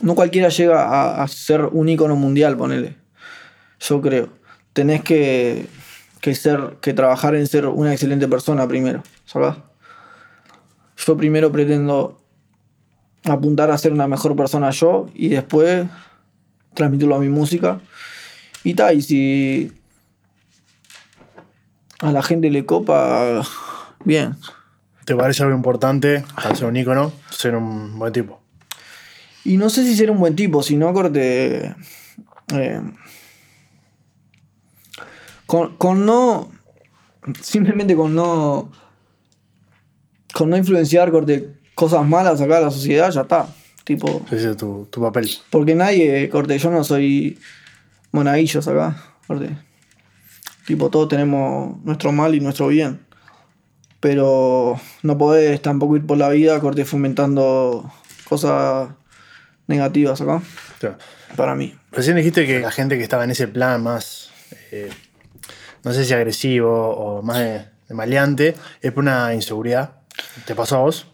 no cualquiera llega a, a ser un ícono mundial, ponele. Yo creo. Tenés que, que ser, que trabajar en ser una excelente persona primero, ¿sabes? Yo primero pretendo apuntar a ser una mejor persona yo y después transmitirlo a mi música. Y tal, y si a la gente le copa, bien. ¿Te parece algo importante al ser un ícono, ser un buen tipo? Y no sé si ser un buen tipo, sino corte. eh, con, con no. Simplemente con no. Con no influenciar corte cosas malas acá a la sociedad, ya está. Tipo. Ese es tu, tu papel. Porque nadie, corte, yo no soy monaguillos acá. Corte. Tipo, todos tenemos nuestro mal y nuestro bien. Pero no podés tampoco ir por la vida, corte, fomentando cosas negativas acá. Para mí. Recién dijiste que la gente que estaba en ese plan más, eh, no sé si agresivo o más de, maleante, es por una inseguridad. ¿Te pasó a vos?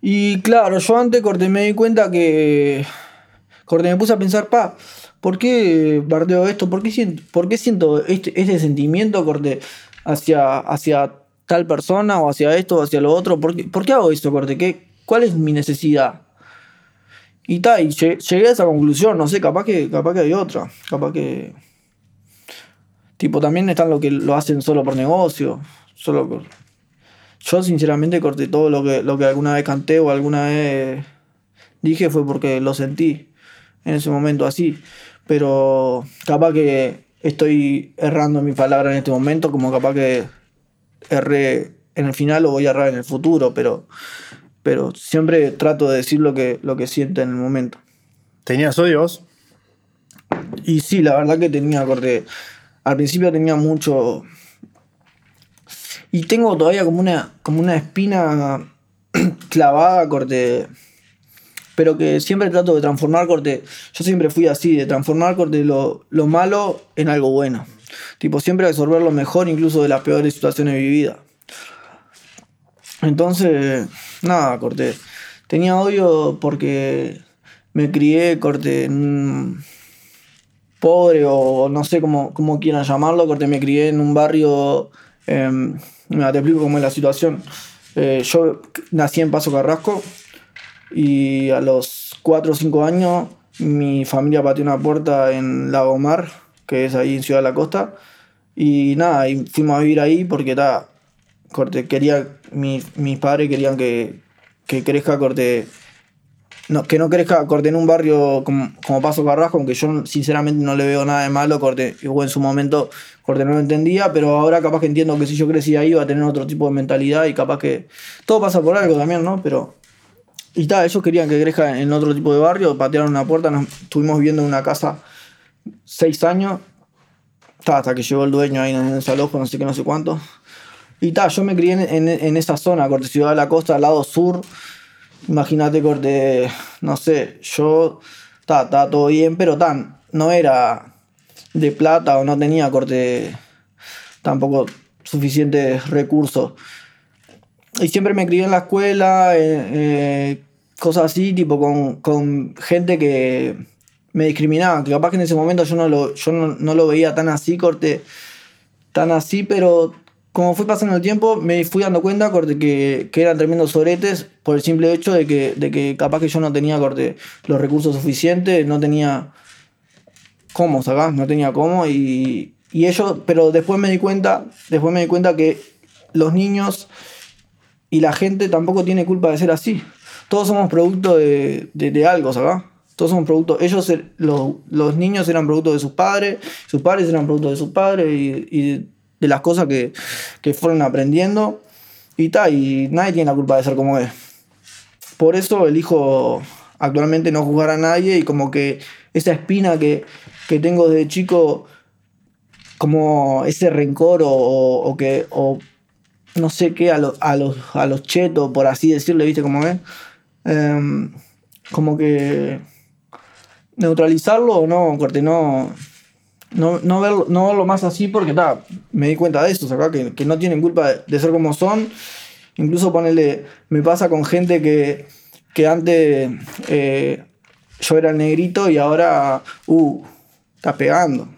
Y claro, yo antes, corte, me di cuenta que. Corte, me puse a pensar, pa, ¿por qué bardeo esto? ¿Por qué siento, por qué siento este, este sentimiento, corte, hacia, hacia tal persona o hacia esto o hacia lo otro? ¿Por qué, por qué hago esto, corte? ¿Qué, ¿Cuál es mi necesidad? Y tal, y lle- llegué a esa conclusión, no sé, capaz que, capaz que hay otra. Capaz que. Tipo, también están los que lo hacen solo por negocio. Solo por. Yo sinceramente corté todo lo que, lo que alguna vez canté o alguna vez dije fue porque lo sentí en ese momento así. Pero capaz que estoy errando en mis palabras en este momento, como capaz que erré en el final o voy a errar en el futuro, pero, pero siempre trato de decir lo que, lo que siento en el momento. ¿Tenías odio vos? Y sí, la verdad que tenía, corte. Al principio tenía mucho. Y tengo todavía como una, como una espina *clears throat* clavada, corte. Pero que siempre trato de transformar, corte. Yo siempre fui así, de transformar, corte, lo, lo malo en algo bueno. Tipo, siempre absorber lo mejor, incluso de las peores situaciones vividas. Entonces, nada, corte. tenía odio porque me crié, corte, en pobre o no sé cómo, cómo quieran llamarlo, corte, me crié en un barrio, em, mira, te explico cómo es la situación. Eh, yo nací en Paso Carrasco y a los 4 o 5 años mi familia pateó una puerta en Lago Mar, que es ahí en Ciudad de la Costa. Y nada, y fuimos a vivir ahí porque ta, corte, quería, mi- mis padres querían que, que crezca corte. No, que no crezca corte en un barrio como, como Paso Carrasco, aunque yo sinceramente no le veo nada de malo, corte, yo en su momento corte no lo entendía, pero ahora capaz que entiendo que si yo crecí ahí iba a tener otro tipo de mentalidad y capaz que todo pasa por algo también, ¿no? Pero y tal, ellos querían que crezca en otro tipo de barrio, patearon una puerta, nos estuvimos viviendo en una casa seis años, ta, hasta que llegó el dueño ahí en el desalojo, no sé qué, no sé cuánto. Y tal, yo me crié en, en- en esa zona, corte Ciudad de la Costa, al lado sur. Imagínate, corte, no sé, yo, ta, estaba todo bien, pero tan, no era de plata o no tenía corte tampoco suficientes recursos. Y siempre me crié en la escuela, eh, eh, cosas así, tipo con, con gente que me discriminaba, que capaz que en ese momento yo no lo, yo no, no lo veía tan así, corte, tan así, pero como fue pasando el tiempo, me fui dando cuenta, corte, que, eran tremendos soretes por el simple hecho de que, de que capaz que yo no tenía, corte, los recursos suficientes, no tenía cómo, ¿sacás? No tenía cómo y, y ellos, pero después me di cuenta, después me di cuenta que los niños y la gente tampoco tiene culpa de ser así. Todos somos producto de, de, algo, ¿sabes? Todos somos producto. Ellos, er- los, los niños eran producto de sus padres, sus padres eran producto de sus padres y de las cosas que, que fueron aprendiendo. Y tal, y nadie tiene la culpa de ser como es. Por eso elijo actualmente no juzgar a nadie y como que esa espina que, que tengo desde chico, como ese rencor o, o- que, o no sé qué, a, lo- a, los, a los chetos, por así decirle, ¿viste cómo es? Em, como que neutralizarlo o no, corte, no, no, no, verlo, no verlo más así porque ta, me di cuenta de eso, acá que, que no tienen culpa de, de ser como son. Incluso ponerle, me pasa con gente que, que antes eh, yo era el negrito y ahora, uh, está pegando.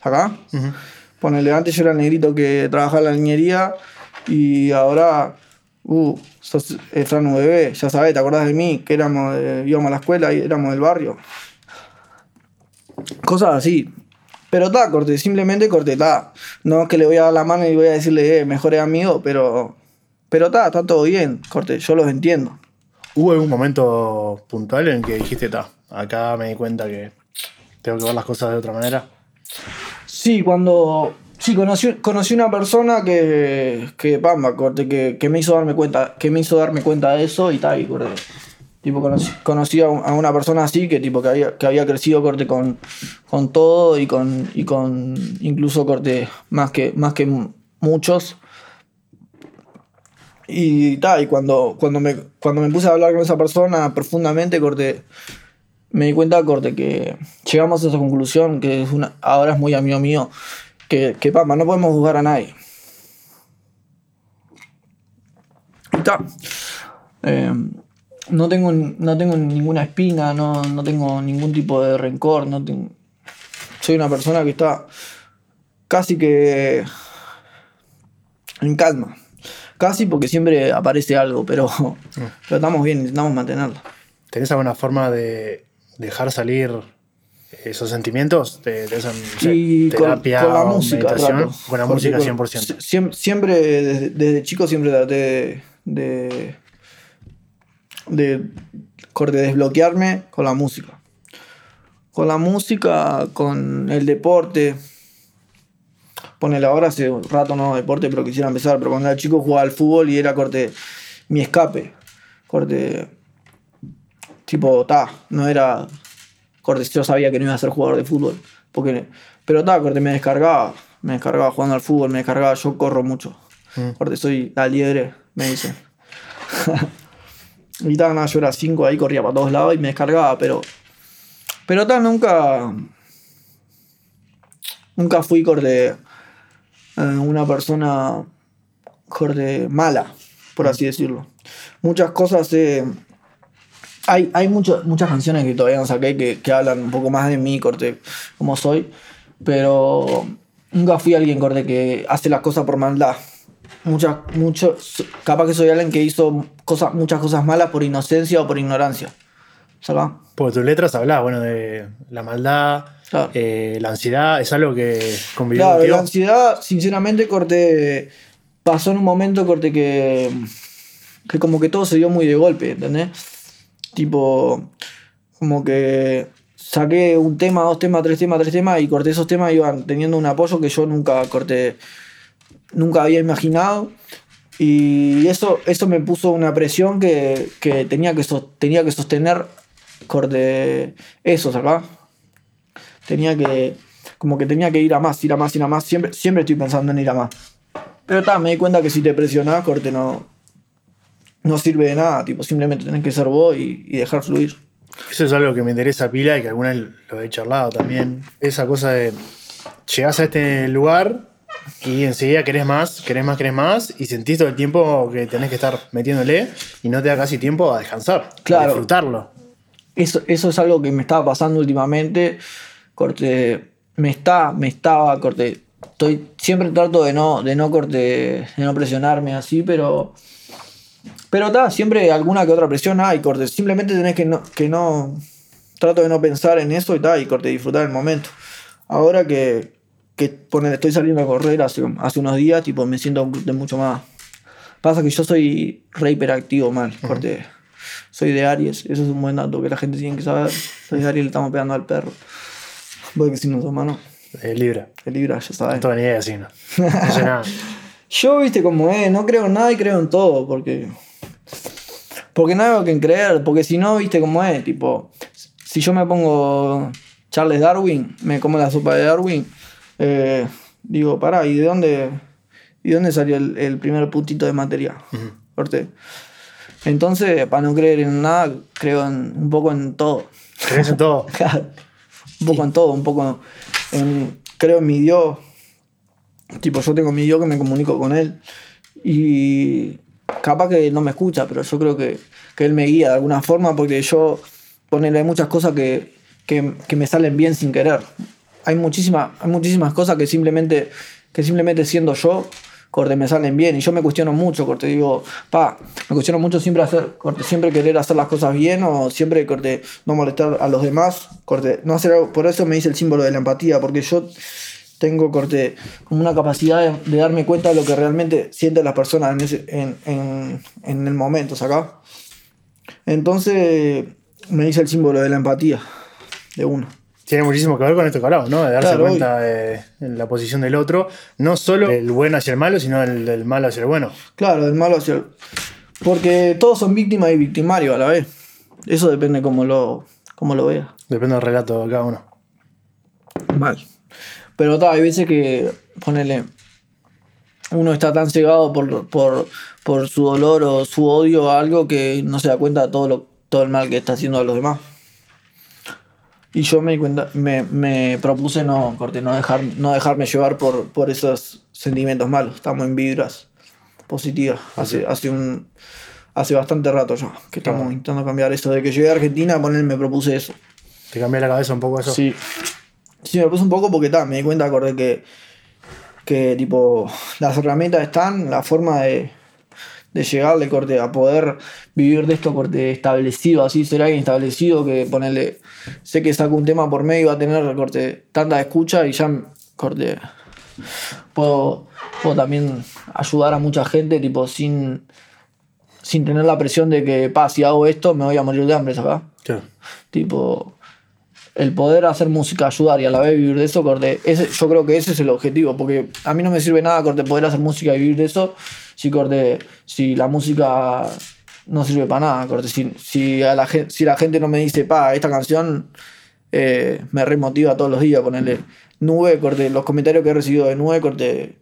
¿Acá? Ponele, antes yo era el negrito que trabajaba en la niñería y ahora, uh, sos el Fran bebé, ya sabes, ¿te acordás de mí? Que éramos, de- íbamos a la escuela y éramos del barrio. Cosas así. Pero está, corte, simplemente corte, está. No es que le voy a dar la mano y voy a decirle, eh, mejores amigos, pero. Pero está, está todo bien, corte, yo los entiendo. ¿Hubo algún momento puntual en que dijiste, ta, acá me di cuenta que tengo que ver las cosas de otra manera? Sí, cuando. Sí, conocí, conocí una persona que. que pamba, corte, que, que me hizo darme cuenta. Que me hizo darme cuenta de eso y tal, y corte. Tipo, conocí, conocí a, un- a una persona así que tipo que había, que había crecido corte con, con todo y con. y con. incluso corte más que, más que mu- muchos. Y tal, y cuando, cuando, me, cuando me puse a hablar con esa persona profundamente, corte, me di cuenta, corte, que llegamos a esa conclusión, que es una, ahora es muy amigo mío, que, que no podemos juzgar a nadie. Y ta. Eh, no, tengo, no tengo ninguna espina, no, no tengo ningún tipo de rencor, no tengo, soy una persona que está casi que en calma. Casi porque siempre aparece algo, pero, pero estamos bien, intentamos mantenerlo. ¿Tenés alguna forma de dejar salir esos sentimientos? ¿Te, te sé, Y con, terapia con la música, trato. Con la música con- 100%. siem- siempre, desde, desde chico, siempre traté de, de, de, corte, desbloquearme con la música. Con la música, con el deporte. Ponele ahora hace un rato no deporte, pero quisiera empezar. Pero cuando era chico jugaba al fútbol y era corte mi escape. Corte. Tipo, ta, no era. Corte, yo sabía que no iba a ser jugador de fútbol. Porque, pero ta, corte, me descargaba. Me descargaba jugando al fútbol, me descargaba. Yo corro mucho. Mm. Corte, soy la liebre, me dicen. *laughs* y tal, nada, yo era 5 ahí, corría para todos lados y me descargaba, pero. Pero tal, nunca. Nunca fui corte. eh, una persona. corte mala, por así decirlo. Muchas cosas he, hay, hay mucho- muchas canciones que todavía no saqué que, que hablan un poco más de mí, corte, como soy, pero nunca fui alguien, corte, que hace las cosas por maldad. Muchas, mucho, capaz que soy alguien que hizo cosas, muchas cosas malas por inocencia o por ignorancia. ¿Sabes? Porque tus letras hablas, bueno, de la maldad, Claro. eh, la ansiedad, es algo que convivió Claro, contigo. la ansiedad, sinceramente, corte, pasó en un momento, corte, que, que como que todo se dio muy de golpe, ¿entendés? Tipo, como que saqué un tema, dos temas, tres temas, tres temas, y corté esos temas iban teniendo un apoyo que yo nunca corté, nunca había imaginado. Y eso, eso me puso una presión que, que tenía, que sos- tenía que sostener corte eso, ¿sacás? tenía que como que tenía que ir a más, ir a más, ir a más. Siempre, siempre estoy pensando en ir a más. Pero ta, me di cuenta que si te presionás, corte, no, no sirve de nada. Tipo, simplemente tenés que ser vos y, y dejar fluir. Eso es algo que me interesa pila y que alguna vez lo he charlado también. Esa cosa de llegás a este lugar y enseguida querés más, querés más, querés más y sentís todo el tiempo que tenés que estar metiéndole y no te da casi tiempo a descansar, Claro. a disfrutarlo. Eso, eso es algo que me estaba pasando últimamente. Corte, me está, me estaba, corte. Estoy, siempre trato de no, de no corte, de no presionarme así, pero. Pero está, siempre alguna que otra presión hay, corte. Simplemente tenés que no, que no. Trato de no pensar en eso y tal, y corte, disfrutar el momento. Ahora que, que ponele, estoy saliendo a correr hace, hace unos días, tipo, me siento de mucho más. Pasa que yo soy re hiperactivo, mal, corte. Soy de Aries, eso es un buen dato que la gente tiene que saber. Soy de Aries, le estamos pegando al perro. Voy que si no sos mano, Eh, Libra. el Libra, ya sabes. No tengo ni idea, sí, no. No sé nada. *laughs* Yo, viste, como es, no creo en nada y creo en todo, porque. Porque no hay que en creer, porque si no, viste cómo es, tipo. Si yo me pongo Charles Darwin, me como la sopa de Darwin, eh, digo, pará, ¿y de dónde, y de dónde salió el, el primer puntito de materia? Corte. Entonces, para no creer en nada, creo en, un poco en todo. Crees en todo. *laughs* Un poco en todo, un poco en, creo en mi Dios. Tipo, yo tengo mi Dios que me comunico con él. Y capaz que no me escucha, pero yo creo que, que él me guía de alguna forma porque yo, ponerle, hay muchas cosas que, que, que me salen bien sin querer. Hay muchísimas, hay muchísimas cosas que simplemente, que simplemente siendo yo, corte, me salen bien. Y yo me cuestiono mucho, corte, digo, pa, me cuestiono mucho siempre hacer, corte, siempre querer hacer las cosas bien o siempre, corte, no molestar a los demás, corte, no hacer algo. Por eso me dice el símbolo de la empatía, porque yo tengo, corte, como una capacidad de, darme cuenta de lo que realmente sienten las personas en, en, en, en el momento, ¿sacá? Entonces, me dice el símbolo de la empatía, de uno. Tiene muchísimo que ver con esto que hablamos, ¿no? De darse Claro, cuenta de, de la posición del otro, no solo del bueno hacia el malo, sino del, del malo hacia el bueno. Claro, del malo hacia el... Porque todos son víctimas y victimarios a la vez. Eso depende cómo lo, cómo lo veas. Depende del relato de cada uno. Mal. Pero ta, hay veces que, ponele, uno está tan cegado por, por, por su dolor o su odio a algo que no se da cuenta de todo, lo, todo el mal que está haciendo a los demás. Y yo me di cuenta, me, me propuse no, corte, no, dejar, no dejarme llevar por, por esos sentimientos malos. Estamos en vibras positivas. Hace, hace un hace bastante rato ya que estamos Claro. intentando cambiar eso. De que llegué a Argentina, poner, me propuse eso. ¿Te cambié la cabeza un poco eso? Sí. Sí, me puse un poco porque ta, me di cuenta acordé que, que tipo, las herramientas están, la forma de, de llegarle corte, a poder vivir de esto corte establecido, así ser alguien establecido que ponerle, sé que saco un tema por medio y va a tener corte tanta escucha y ya corte puedo, puedo también ayudar a mucha gente tipo sin sin tener la presión de que pa, si hago esto me voy a morir de hambre, ¿sabes? Claro. Tipo, el poder hacer música, ayudar y a la vez vivir de eso, corte, ese, yo creo que ese es el objetivo, porque a mí no me sirve nada, corte, poder hacer música y vivir de eso, si, corte, si la música no sirve para nada, corte, si, si, a la, si la gente no me dice, pa, esta canción eh, me remotiva todos los días, ponerle nube, corte, los comentarios que he recibido de nube, corte,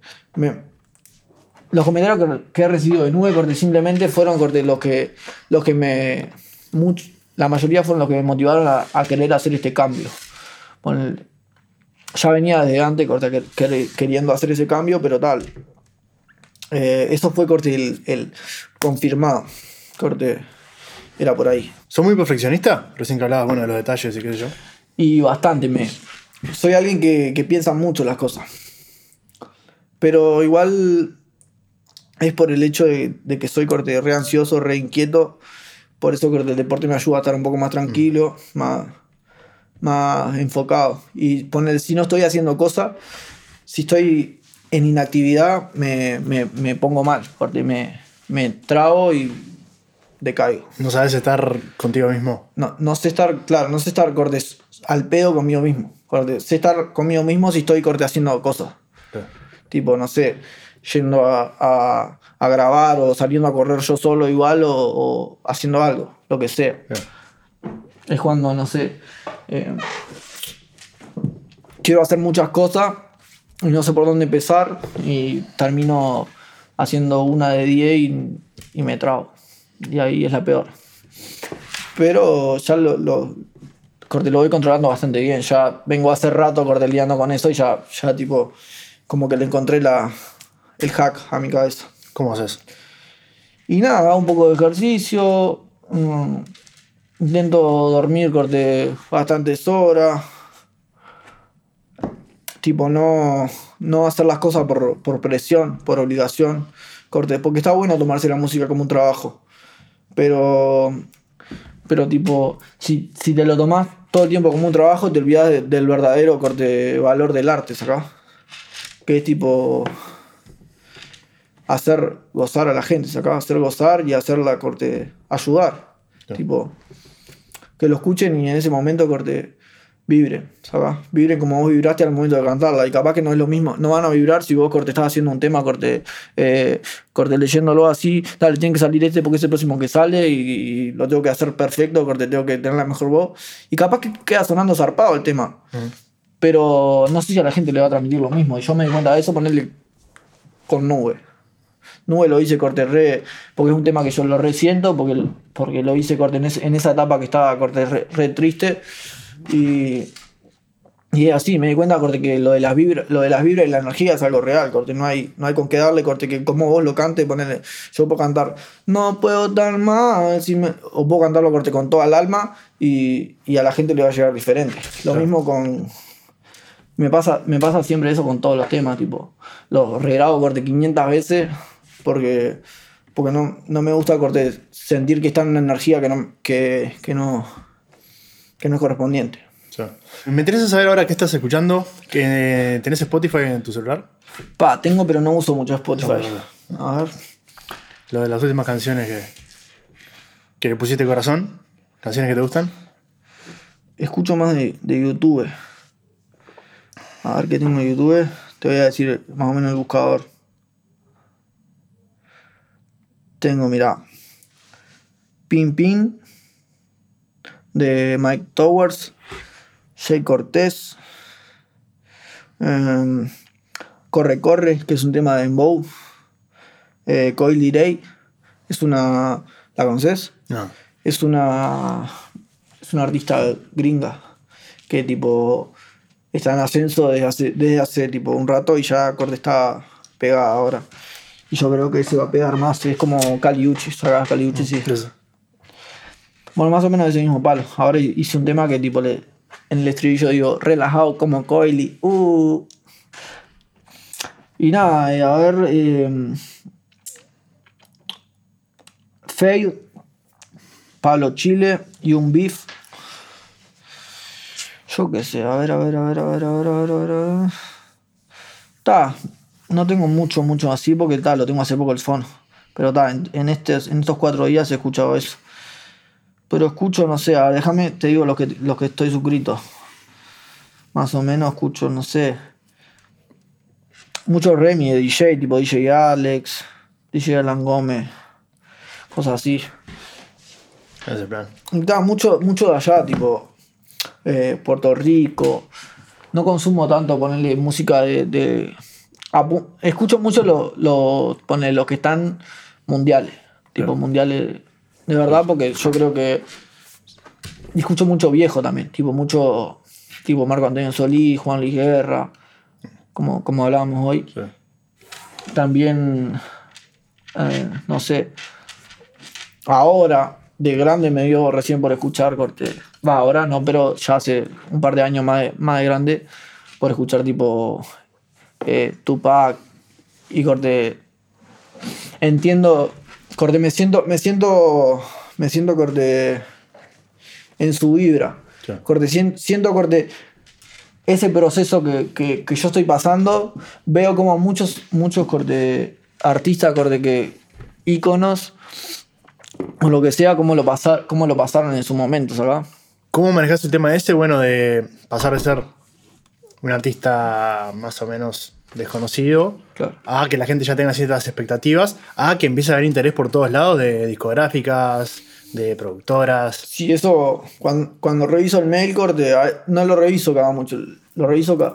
los comentarios que, que he recibido de nube, corte, simplemente fueron, corte, los que, los que me, la mayoría fueron los que me motivaron a, a querer hacer este cambio. Ya venía desde antes, corte, queriendo hacer ese cambio, pero tal. Eh, eso fue, corte, el, el confirmado, corte. era por ahí. ¿Sos muy perfeccionista? Recién que hablabas, bueno, de los detalles y qué sé yo. Y bastante me. Soy alguien que, que piensa mucho las cosas. Pero igual es por el hecho de, de que soy corte re ansioso, re inquieto. Por eso que el deporte me ayuda a estar un poco más tranquilo, más, más enfocado. Y poner, si no estoy haciendo cosas, si estoy en inactividad, me, me, me pongo mal. Corte, me, me trago y decaigo. No sabes estar contigo mismo. No, no sé estar, claro, no sé estar corte al pedo conmigo mismo. Sé estar conmigo mismo si estoy corte haciendo cosas. Sí. Tipo, no sé, yendo a, a- a grabar o saliendo a correr yo solo igual o, o haciendo algo, lo que sea. Sí. Es cuando, no sé, eh, quiero hacer muchas cosas y no sé por dónde empezar y termino haciendo una de 10 y, y me trago. Y ahí es la peor. Pero ya lo, lo, corte, lo voy controlando bastante bien. Ya vengo hace rato corteleando con eso y ya, ya tipo, como que le encontré la, el hack a mi cabeza. ¿Cómo haces? Y nada, un poco de ejercicio. mm, intento dormir corte bastantes horas. Tipo, no, no hacer las cosas por, por presión, por obligación. Corte, porque está bueno tomarse la música como un trabajo. Pero, pero tipo, si, si te lo tomás todo el tiempo como un trabajo, te olvidas de- del verdadero corte valor del arte, ¿sacás? Que es tipo hacer gozar a la gente, se acaba hacer gozar y hacerla corte, ayudar. Claro. Tipo, que lo escuchen y en ese momento corte, vibren, ¿sabes? Vibren como vos vibraste al momento de cantarla. Y capaz que no es lo mismo, no van a vibrar si vos corte estás haciendo un tema, corte, eh, corte leyéndolo así, dale, tiene que salir este porque es el próximo que sale y, y lo tengo que hacer perfecto, corte, tengo que tener la mejor voz. Y capaz que queda sonando zarpado el tema. Ujú. Pero no sé si a la gente le va a transmitir lo mismo. Y yo me di cuenta de eso ponerle con nube. Nube lo hice corte re, porque es un tema que yo lo resiento, porque, porque lo hice corte en, ese- en esa etapa que estaba corte re, re triste. Y, y es así, me di cuenta corte que lo de las vibras, lo de las vibras y la energía es algo real, corte, no hay, no hay con qué darle, corte, que como vos lo cantes, ponerle, yo puedo cantar, no puedo dar más, si me- o puedo cantarlo corte con toda el alma y, y a la gente le va a llegar diferente. Lo Claro. mismo con, me pasa, me pasa siempre eso con todos los temas, tipo, los regrabo corte 500 veces porque, porque no, no me gusta corte sentir que está en una energía que no, que, que no, que no es correspondiente. Sí. Me interesa saber ahora qué estás escuchando. que ¿Tenés Spotify en tu celular? Pa, tengo pero no uso mucho Spotify. No, no, A ver. Lo de las últimas canciones que, que le pusiste corazón. Canciones que te gustan. Escucho más de, de YouTube. A ver qué tengo en YouTube. Te voy a decir más o menos el buscador. Tengo, mira. Pin Pin. De Mike Towers. Jay Cortés. em, corre Corre, que es un tema de Embow. Eh, Coily Ray. Es una. ¿La conoces? No. es una es una artista gringa que tipo está en ascenso desde hace, desde hace tipo un rato y ya corte está pegada ahora y yo creo que se va a pegar más es como Caliucci ¿sabes? Caliucci sí Eso. bueno más o menos ese mismo palo ahora hice un tema que tipo le en el estribillo digo relajado como Coily uh. y nada eh, a ver eh, Fail Pablo Chile y un beef. Yo qué sé, a ver, a ver, a ver, a ver, a ver, a ver, a ver. a ver. Ta, no tengo mucho, mucho así porque tal, lo tengo hace poco el fono. Pero ta, en, en, estes- en estos cuatro días he escuchado eso. Pero escucho, no sé, a ver, déjame, te digo los que, los que estoy suscrito. Más o menos escucho, no sé. Mucho Remy de DJ, tipo DJ Alex, DJ Alan Gómez, cosas así. Ese es el plan. Da, mucho, mucho de allá, tipo eh, Puerto Rico. No consumo tanto ponerle música de. de- escucho mucho los lo, que están mundiales. Tipo Claro. mundiales de verdad, porque yo creo que. y escucho mucho viejo también. Tipo mucho. Tipo Marco Antonio Solís, Juan Luis Guerra. Como, como hablábamos hoy Sí. también, eh, no sé, ahora, de grande me dio recién por escuchar corte. Va, ahora no, pero ya hace un par de años más de, más de grande por escuchar tipo eh, Tupac y corte. Entiendo, corte, me siento, me siento, me siento corte en su vibra. Claro. Corte, sien- siento corte ese proceso que, que- que yo estoy pasando, veo como muchos, muchos corte, artistas, corte, que íconos, o lo que sea, cómo lo, pasar, cómo lo pasaron en su momento, ¿sabes? ¿Cómo manejas el tema este? Bueno, de pasar de ser un artista más o menos desconocido Claro. a que la gente ya tenga ciertas expectativas, a que empiece a haber interés por todos lados de discográficas, de productoras. Sí, eso, cuando, cuando reviso el mail, corte, no lo reviso cada mucho, lo reviso ca-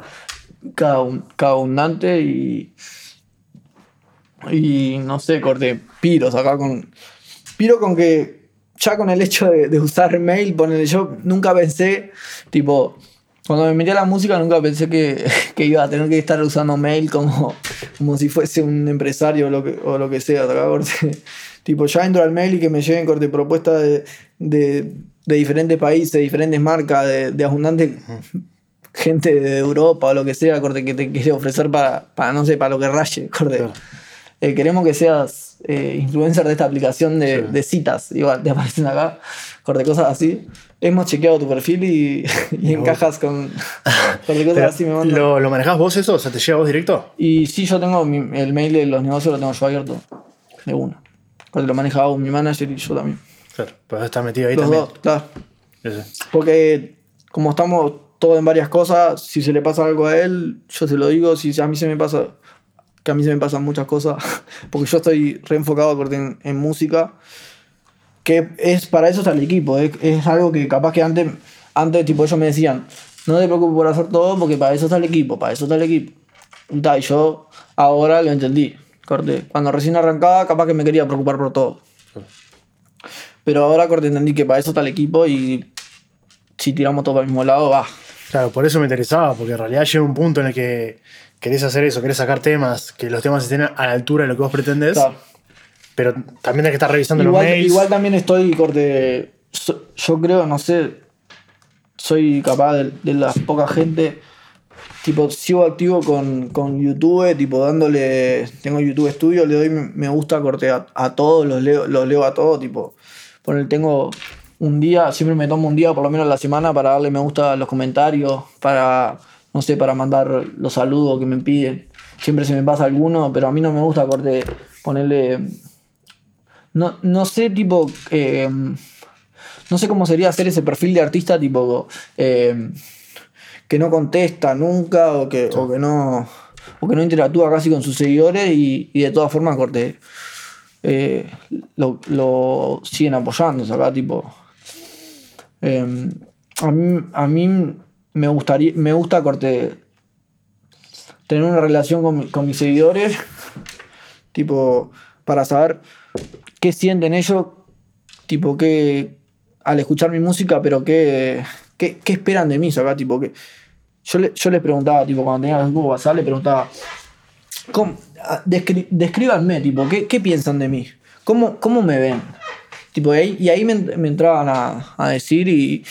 cada, un- cada abundante y. Y no sé, corte, piros acá con. Piro con que. Ya con el hecho de, de usar mail, ponele, yo nunca pensé, tipo, cuando me metí a la música, nunca pensé que, *laughs* que iba a tener que estar usando mail como, como si fuese un empresario o lo que, o lo que sea. *laughs* Tipo, ya entro al mail y que me lleguen corte propuestas de, de, de diferentes países, diferentes marcas, de, de abundante gente de Europa o lo que sea, corte, que te quiere ofrecer para, para no sé, para lo que raye, corte. Claro. Eh, queremos que seas eh, influencer de esta aplicación de, Sí. de citas, igual te aparecen acá, corte, cosas así. Hemos chequeado tu perfil y, *laughs* y encajas con, corte, cosas Pero, así me mandan. ¿lo, ¿Lo manejás vos eso? O sea, ¿te llega vos directo? Y sí, yo tengo mi- el mail de los negocios, lo tengo yo abierto, de una. Corte, lo maneja mi manager y yo también. Claro, pues estás metido ahí Los también. dos, claro. Porque como estamos todos en varias cosas, si se le pasa algo a él, yo se lo digo, si a mí se me pasa, que a mí se me pasan muchas cosas, *laughs* porque yo estoy reenfocado en, en música, que es para eso está el equipo, es, es algo que capaz que antes, antes tipo ellos me decían, no te preocupes por hacer todo porque para eso está el equipo, para eso está el equipo. Y yo ahora lo entendí, corte. Cuando recién arrancaba, capaz que me quería preocupar por todo. Pero ahora corte entendí que para eso está el equipo y si tiramos todo para el mismo lado, va. Claro, por eso me interesaba, porque en realidad llega un punto en el que querés hacer eso, querés sacar temas, que los temas estén a la altura de lo que vos pretendés, Claro. pero también tenés que estar revisando Igual, los mails. igual también estoy corte. so- Yo creo, no sé. Soy capaz de, de la poca gente. Tipo, sigo activo con, con YouTube, tipo dándole. Tengo YouTube Studio, le doy me gusta corte a, a todos, los leo, los leo a todos, tipo. Poner, tengo un día, siempre me tomo un día por lo menos a la semana para darle me gusta a los comentarios, para, no sé, para mandar los saludos que me piden. Siempre se me pasa alguno, pero a mí no me gusta corte ponerle no, no sé, tipo. eh, no sé cómo sería hacer ese perfil de artista, tipo. eh, que no contesta nunca o que, o que no. O que no interactúa casi con sus seguidores y, y de todas formas, corte. eh, lo, lo siguen apoyando, acá, tipo. a, mí, a mí me gustaría. Me gusta, corte. Tener una relación con, con mis seguidores. Tipo. Para saber qué sienten ellos, tipo, qué, al escuchar mi música, pero qué, qué, qué esperan de mí, tipo, que yo, le- yo les preguntaba, tipo, cuando tenía grupo WhatsApp, les preguntaba, ¿cómo, ah, descri- descríbanme, tipo, ¿qué, qué piensan de mí? ¿Cómo, cómo me ven? Tipo, y ahí, y ahí me, entraban a, a decir y,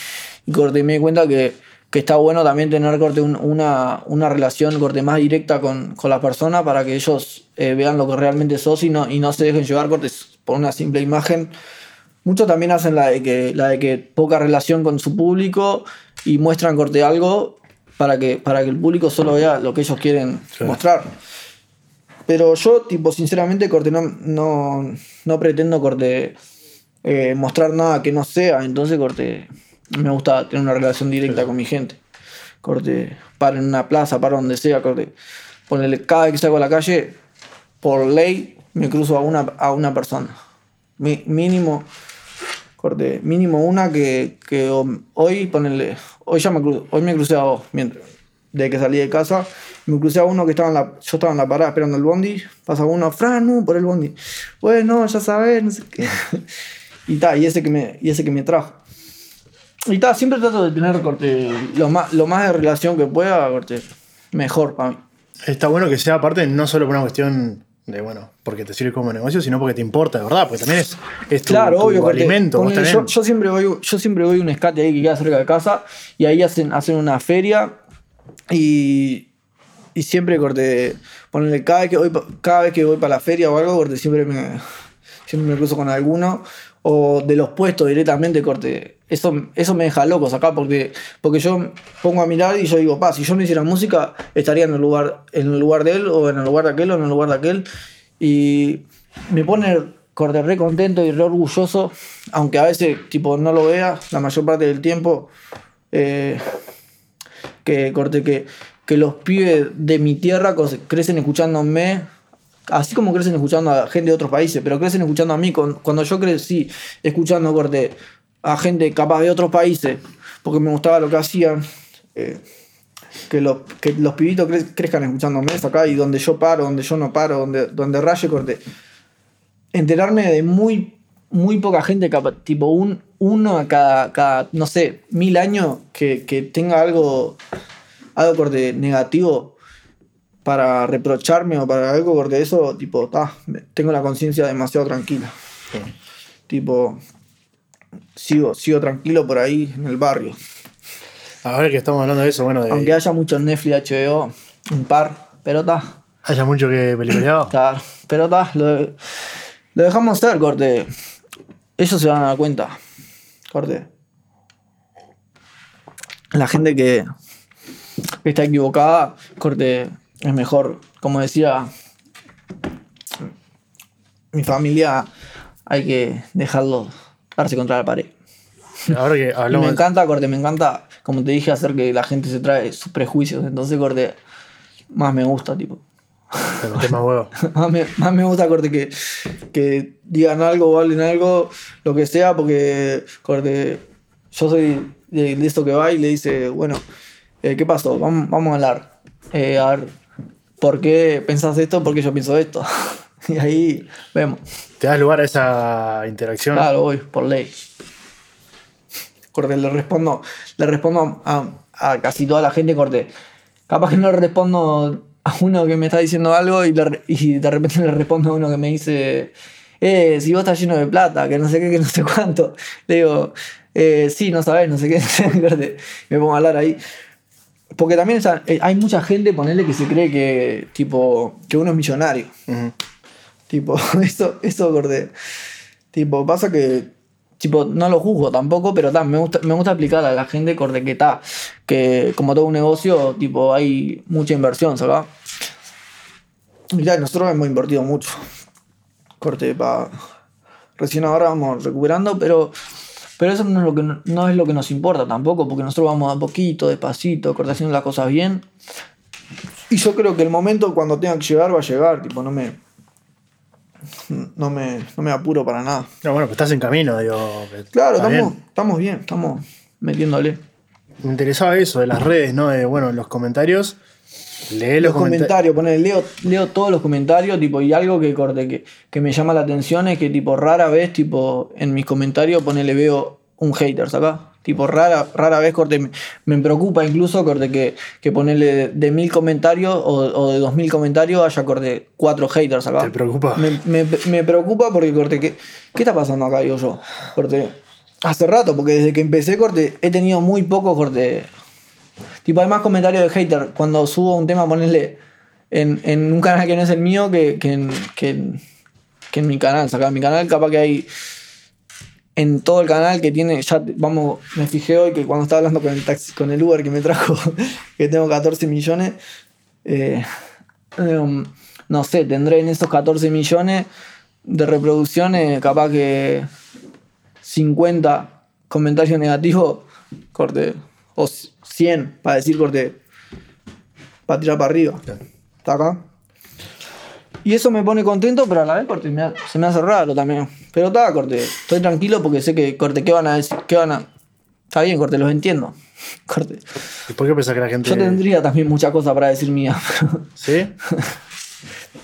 y corte, y me di cuenta que, que está bueno también tener corte un- una, una relación corte más directa con, con la persona para que ellos eh, vean lo que realmente sos y no, y no se dejen llevar corte por una simple imagen. Muchos también hacen la de que, la de que poca relación con su público y muestran corte algo para que, para que el público solo vea lo que ellos quieren Sí. mostrar. Pero yo, tipo, sinceramente, corte, no, no, no pretendo corte eh, mostrar nada que no sea. Entonces, corte, me gusta tener una relación directa con mi gente. Corte, para en una plaza, para donde sea, corte. Ponele, cada vez que salgo a la calle, por ley, me cruzo a una, a una persona. Mi- mínimo, corte, mínimo una que, que hoy, ponele, hoy ya me, cru- hoy me crucé a vos, mientras, de que salí de casa, me crucé a uno que estaba en la, yo estaba en la parada esperando el bondi, pasa uno, Fran, no, por el bondi. Bueno, ya sabes, no sé qué. *laughs* y ta, y ese que me, y ese que me trajo. Y ta, siempre trato de tener corte, lo más, lo más de relación que pueda, corte, mejor para mí. Está bueno que sea aparte no solo por una cuestión de bueno, porque te sirve como negocio, sino porque te importa, de verdad, porque también es, es tu, Claro, tu obvio, alimento. vos yo, yo siempre voy, yo siempre voy a un escate ahí que queda cerca de casa y ahí hacen, hacen una feria y, y siempre corte, ponele, cada vez que voy, cada vez que voy para la feria o algo, corte, siempre me, siempre me cruzo con alguno o de los puestos directamente, corte. Eso, eso me deja locos acá porque, porque yo pongo a mirar y yo digo, pa, si yo no hiciera música, estaría en el lugar, en el lugar de él, o en el lugar de aquel, o en el lugar de aquel. Y me pone corte re contento y re orgulloso, aunque a veces tipo no lo vea la mayor parte del tiempo. eh, que corte que, que los pibes de mi tierra crecen escuchándome así como crecen escuchando a gente de otros países, pero crecen escuchando a mí. Cuando yo crecí escuchando corte a gente capaz de otros países, porque me gustaba lo que hacían, eh, que, los, que los pibitos cre- crezcan escuchándome es acá y donde yo paro, donde yo no paro, donde, donde raye corte. Enterarme de muy, muy poca gente, tipo un, uno a cada, cada, no sé, mil años que, que tenga algo, algo corte negativo para reprocharme o para algo porque eso, tipo, ta, tengo la conciencia demasiado tranquila. Tipo, sigo, sigo tranquilo por ahí en el barrio. Ahora que estamos hablando de eso, bueno, de, Aunque haya muchos Netflix, HBO, un par, pero ta, haya mucho que peliculeado. *clears throat* ta, pero ta, lo, lo dejamos ser, corte. Ellos se van a dar cuenta, corte. La gente que, que está equivocada, corte, es mejor, como decía mi familia, hay que dejarlo darse contra la pared. Ahora que *laughs* Y hablamos. me encanta, corte, me encanta, como te dije, hacer que la gente se trae sus prejuicios. Entonces, corte, más me gusta, tipo. Más huevo. *laughs* Más me, más me gusta, corte, que, que digan algo o hablen algo, lo que sea, porque, corte, yo soy de, de esto que va y le dice, bueno, eh, ¿qué pasó? Vamos, vamos a hablar. Eh, a ver, ¿por qué pensás esto? ¿Por qué yo pienso esto? *laughs* *laughs* y ahí vemos. Te das lugar a esa interacción. Claro, voy, por ley. Corte, le respondo, le respondo a, a casi toda la gente, corte. Capaz que no le respondo a uno que me está diciendo algo y, le re- y de repente le respondo a uno que me dice, eh, si vos estás lleno de plata, que no sé qué, que no sé cuánto. Le digo, eh, sí, no sabés, no sé qué. *laughs* corte, me pongo a hablar ahí. Porque también eh, hay mucha gente, ponele, que se cree que, tipo, que uno es millonario. Tipo, *laughs* eso, eso, corte. Tipo, pasa que. Tipo, no lo juzgo tampoco, pero ta, me, gusta, me gusta explicar a la gente, corte, que está. Que como todo un negocio, tipo, hay mucha inversión, ¿sabes? Y nosotros hemos invertido mucho. Corte, pa. Recién ahora vamos recuperando, pero. Pero eso no es, lo que, no es lo que nos importa tampoco, porque nosotros vamos a poquito, despacito, corte, haciendo las cosas bien. Y yo creo que el momento cuando tenga que llegar va a llegar, tipo, no me. No me, no me apuro para nada. No, bueno, pues estás en camino, digo. que Claro, estamos, bien. estamos bien, estamos metiéndole. Me interesaba eso de las redes, ¿no? De, bueno, los comentarios. Lee los, Los comenta- comentarios, poner, leo, leo todos los comentarios, tipo, y algo que corte, que, que me llama la atención es que tipo rara vez, tipo, en mis comentarios ponele veo un haters acá. Tipo, rara, rara vez corte, me, me preocupa incluso corte que, que ponerle de, de mil comentarios o, o de dos mil comentarios haya corte cuatro haters acá. ¿Te preocupa? Me, me- me preocupa porque corte, ¿qué, ¿qué está pasando acá? Digo yo. Corte. Hace rato, porque desde que empecé corte, he tenido muy poco corte. Tipo, hay más comentarios de hater cuando subo un tema, ponerle en, en un canal que no es el mío que, que, en, que, en- que en mi canal. Saca en mi canal, capaz que hay en todo el canal que tiene, ya vamos, me fijé hoy que cuando estaba hablando con el taxi, con el Uber que me trajo, *laughs* que tengo 14 millones, eh, em, no sé, tendré en esos 14 millones de reproducciones, capaz que 50 comentarios negativos, corte, o 100, para decir corte, para tirar para arriba. ¿Está acá? Y eso me pone contento, pero a la vez corte, se me hace raro también. Pero está, corte, estoy tranquilo porque sé que, corte, ¿qué van a decir? ¿Qué van a...? Está bien, corte, los entiendo. *laughs* Corte. ¿Y por qué pensás que la gente.? Yo tendría también muchas cosas para decir mía. *laughs* ¿Sí? *laughs*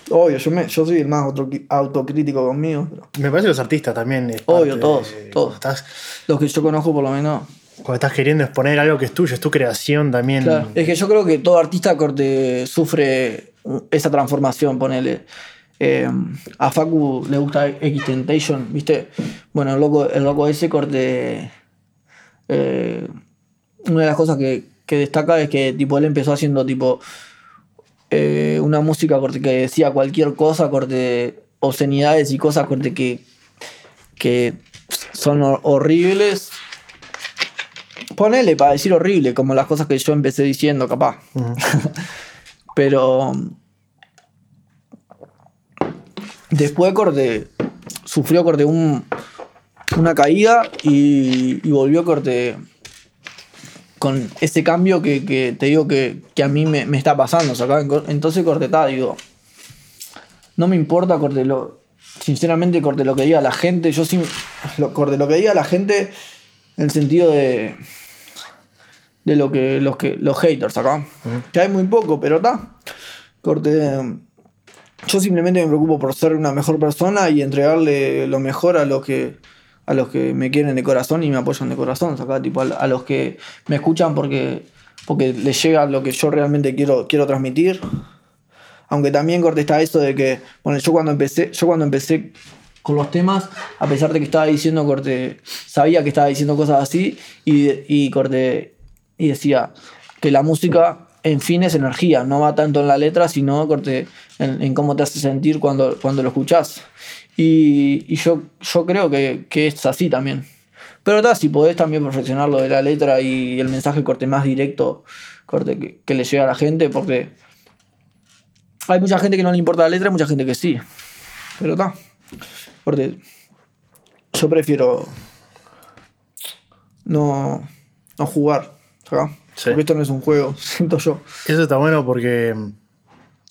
Obvio, yo, me, yo soy el más auto- autocrítico conmigo. pero Me parece que los artistas también. es Obvio, todos, de- todos. Estás, los que yo conozco por lo menos. cuando estás queriendo exponer algo que es tuyo, es tu creación también. Claro, Es que yo creo que todo artista corte sufre esa transformación, ponele. Eh, a Facu le gusta X Temptation, ¿viste? Bueno, el loco, el loco ese corte. eh, una de las cosas que, que destaca es que tipo él empezó haciendo tipo eh, una música corte que decía cualquier cosa, corte obscenidades y cosas corte que, que son hor- horribles. Ponele para decir horrible, como las cosas que yo empecé diciendo, capaz. *laughs* Pero después corte sufrió corte un, una caída y, y volvió corte con ese cambio que, que te digo que, que a mí me, me está pasando. ¿sacá? Entonces corte está, digo, no me importa corte lo, sinceramente corte lo que diga la gente, yo sí, lo, corte lo que diga la gente en el sentido de de lo que los que los haters acá. Que hay muy poco, pero está. Corte yo simplemente me preocupo por ser una mejor persona y entregarle lo mejor a los que a los que me quieren de corazón y me apoyan de corazón, acá tipo a, a los que me escuchan porque porque les llega lo que yo realmente quiero quiero transmitir. Aunque también corte está eso de que bueno, yo cuando empecé yo cuando empecé con los temas, a pesar de que estaba diciendo corte, sabía que estaba diciendo cosas así y, y corte y decía que la música en fin es energía, no va tanto en la letra, sino corte, en, cómo te hace sentir cuando, cuando lo escuchás. Y, yo, yo creo que, que es así también. Pero ta, si podés también perfeccionar lo de la letra y el mensaje corte más directo corte, que, le llega a la gente, porque hay mucha gente que no le importa la letra y mucha gente que sí. Pero está. Corte, yo prefiero no, no jugar. Sí. Porque esto no es un juego, *laughs* siento yo. Eso está bueno porque mm,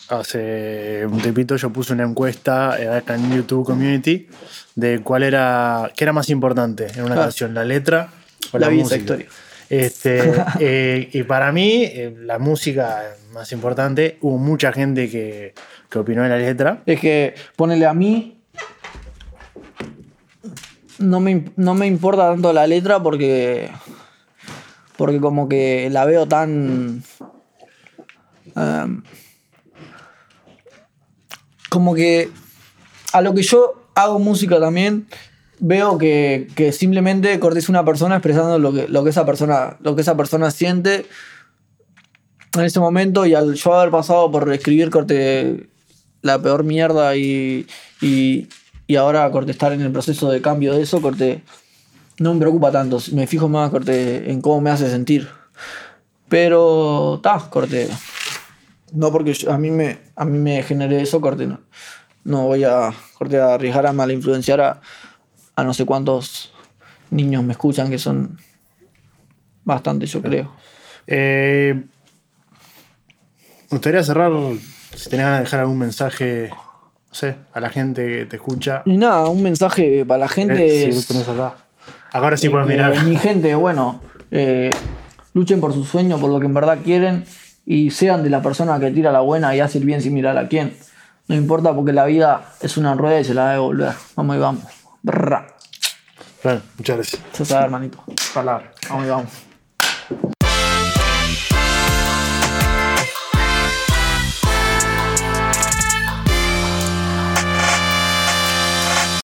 hace un tiempito yo puse una encuesta eh, acá en YouTube Community de cuál era, qué era más importante en una Claro. canción, la letra o La música. historia. Este, *laughs* eh, y para mí, eh, la música más importante. Hubo mucha gente que, que opinó en la letra. Es que ponele a mí. No me, no me importa tanto la letra porque. Porque como que la veo tan. em, como que. A lo que yo hago música también. Veo que, que simplemente cortes una persona expresando lo que, lo que esa persona. Lo que esa persona siente en ese momento y al yo haber pasado por escribir corte la peor mierda y, y, y ahora corte estar en el proceso de cambio de eso, corte no me preocupa tanto, me fijo más corte en cómo me hace sentir. Pero ta, corte. No porque yo- a mí me a mí me genere eso, corte no. No voy a corte a arriesgar a mal influenciar a, a no sé cuántos niños me escuchan que son bastante, yo creo. Eh, me gustaría cerrar, si tenés ganas de dejar algún mensaje, no sé, a la gente que te escucha. Y nada, un mensaje para la gente Eh, si es- lo tenés acá. Ahora sí puedes mirar. Eh, mi gente, bueno, eh, luchen por sus sueños, por lo que en verdad quieren y sean de la persona que tira la buena y hace el bien sin mirar a quién. No importa porque la vida es una rueda y se la debe volver. Vamos y vamos. Brrra. Bueno, muchas gracias. Hermanito. Palabra. Vamos y vamos.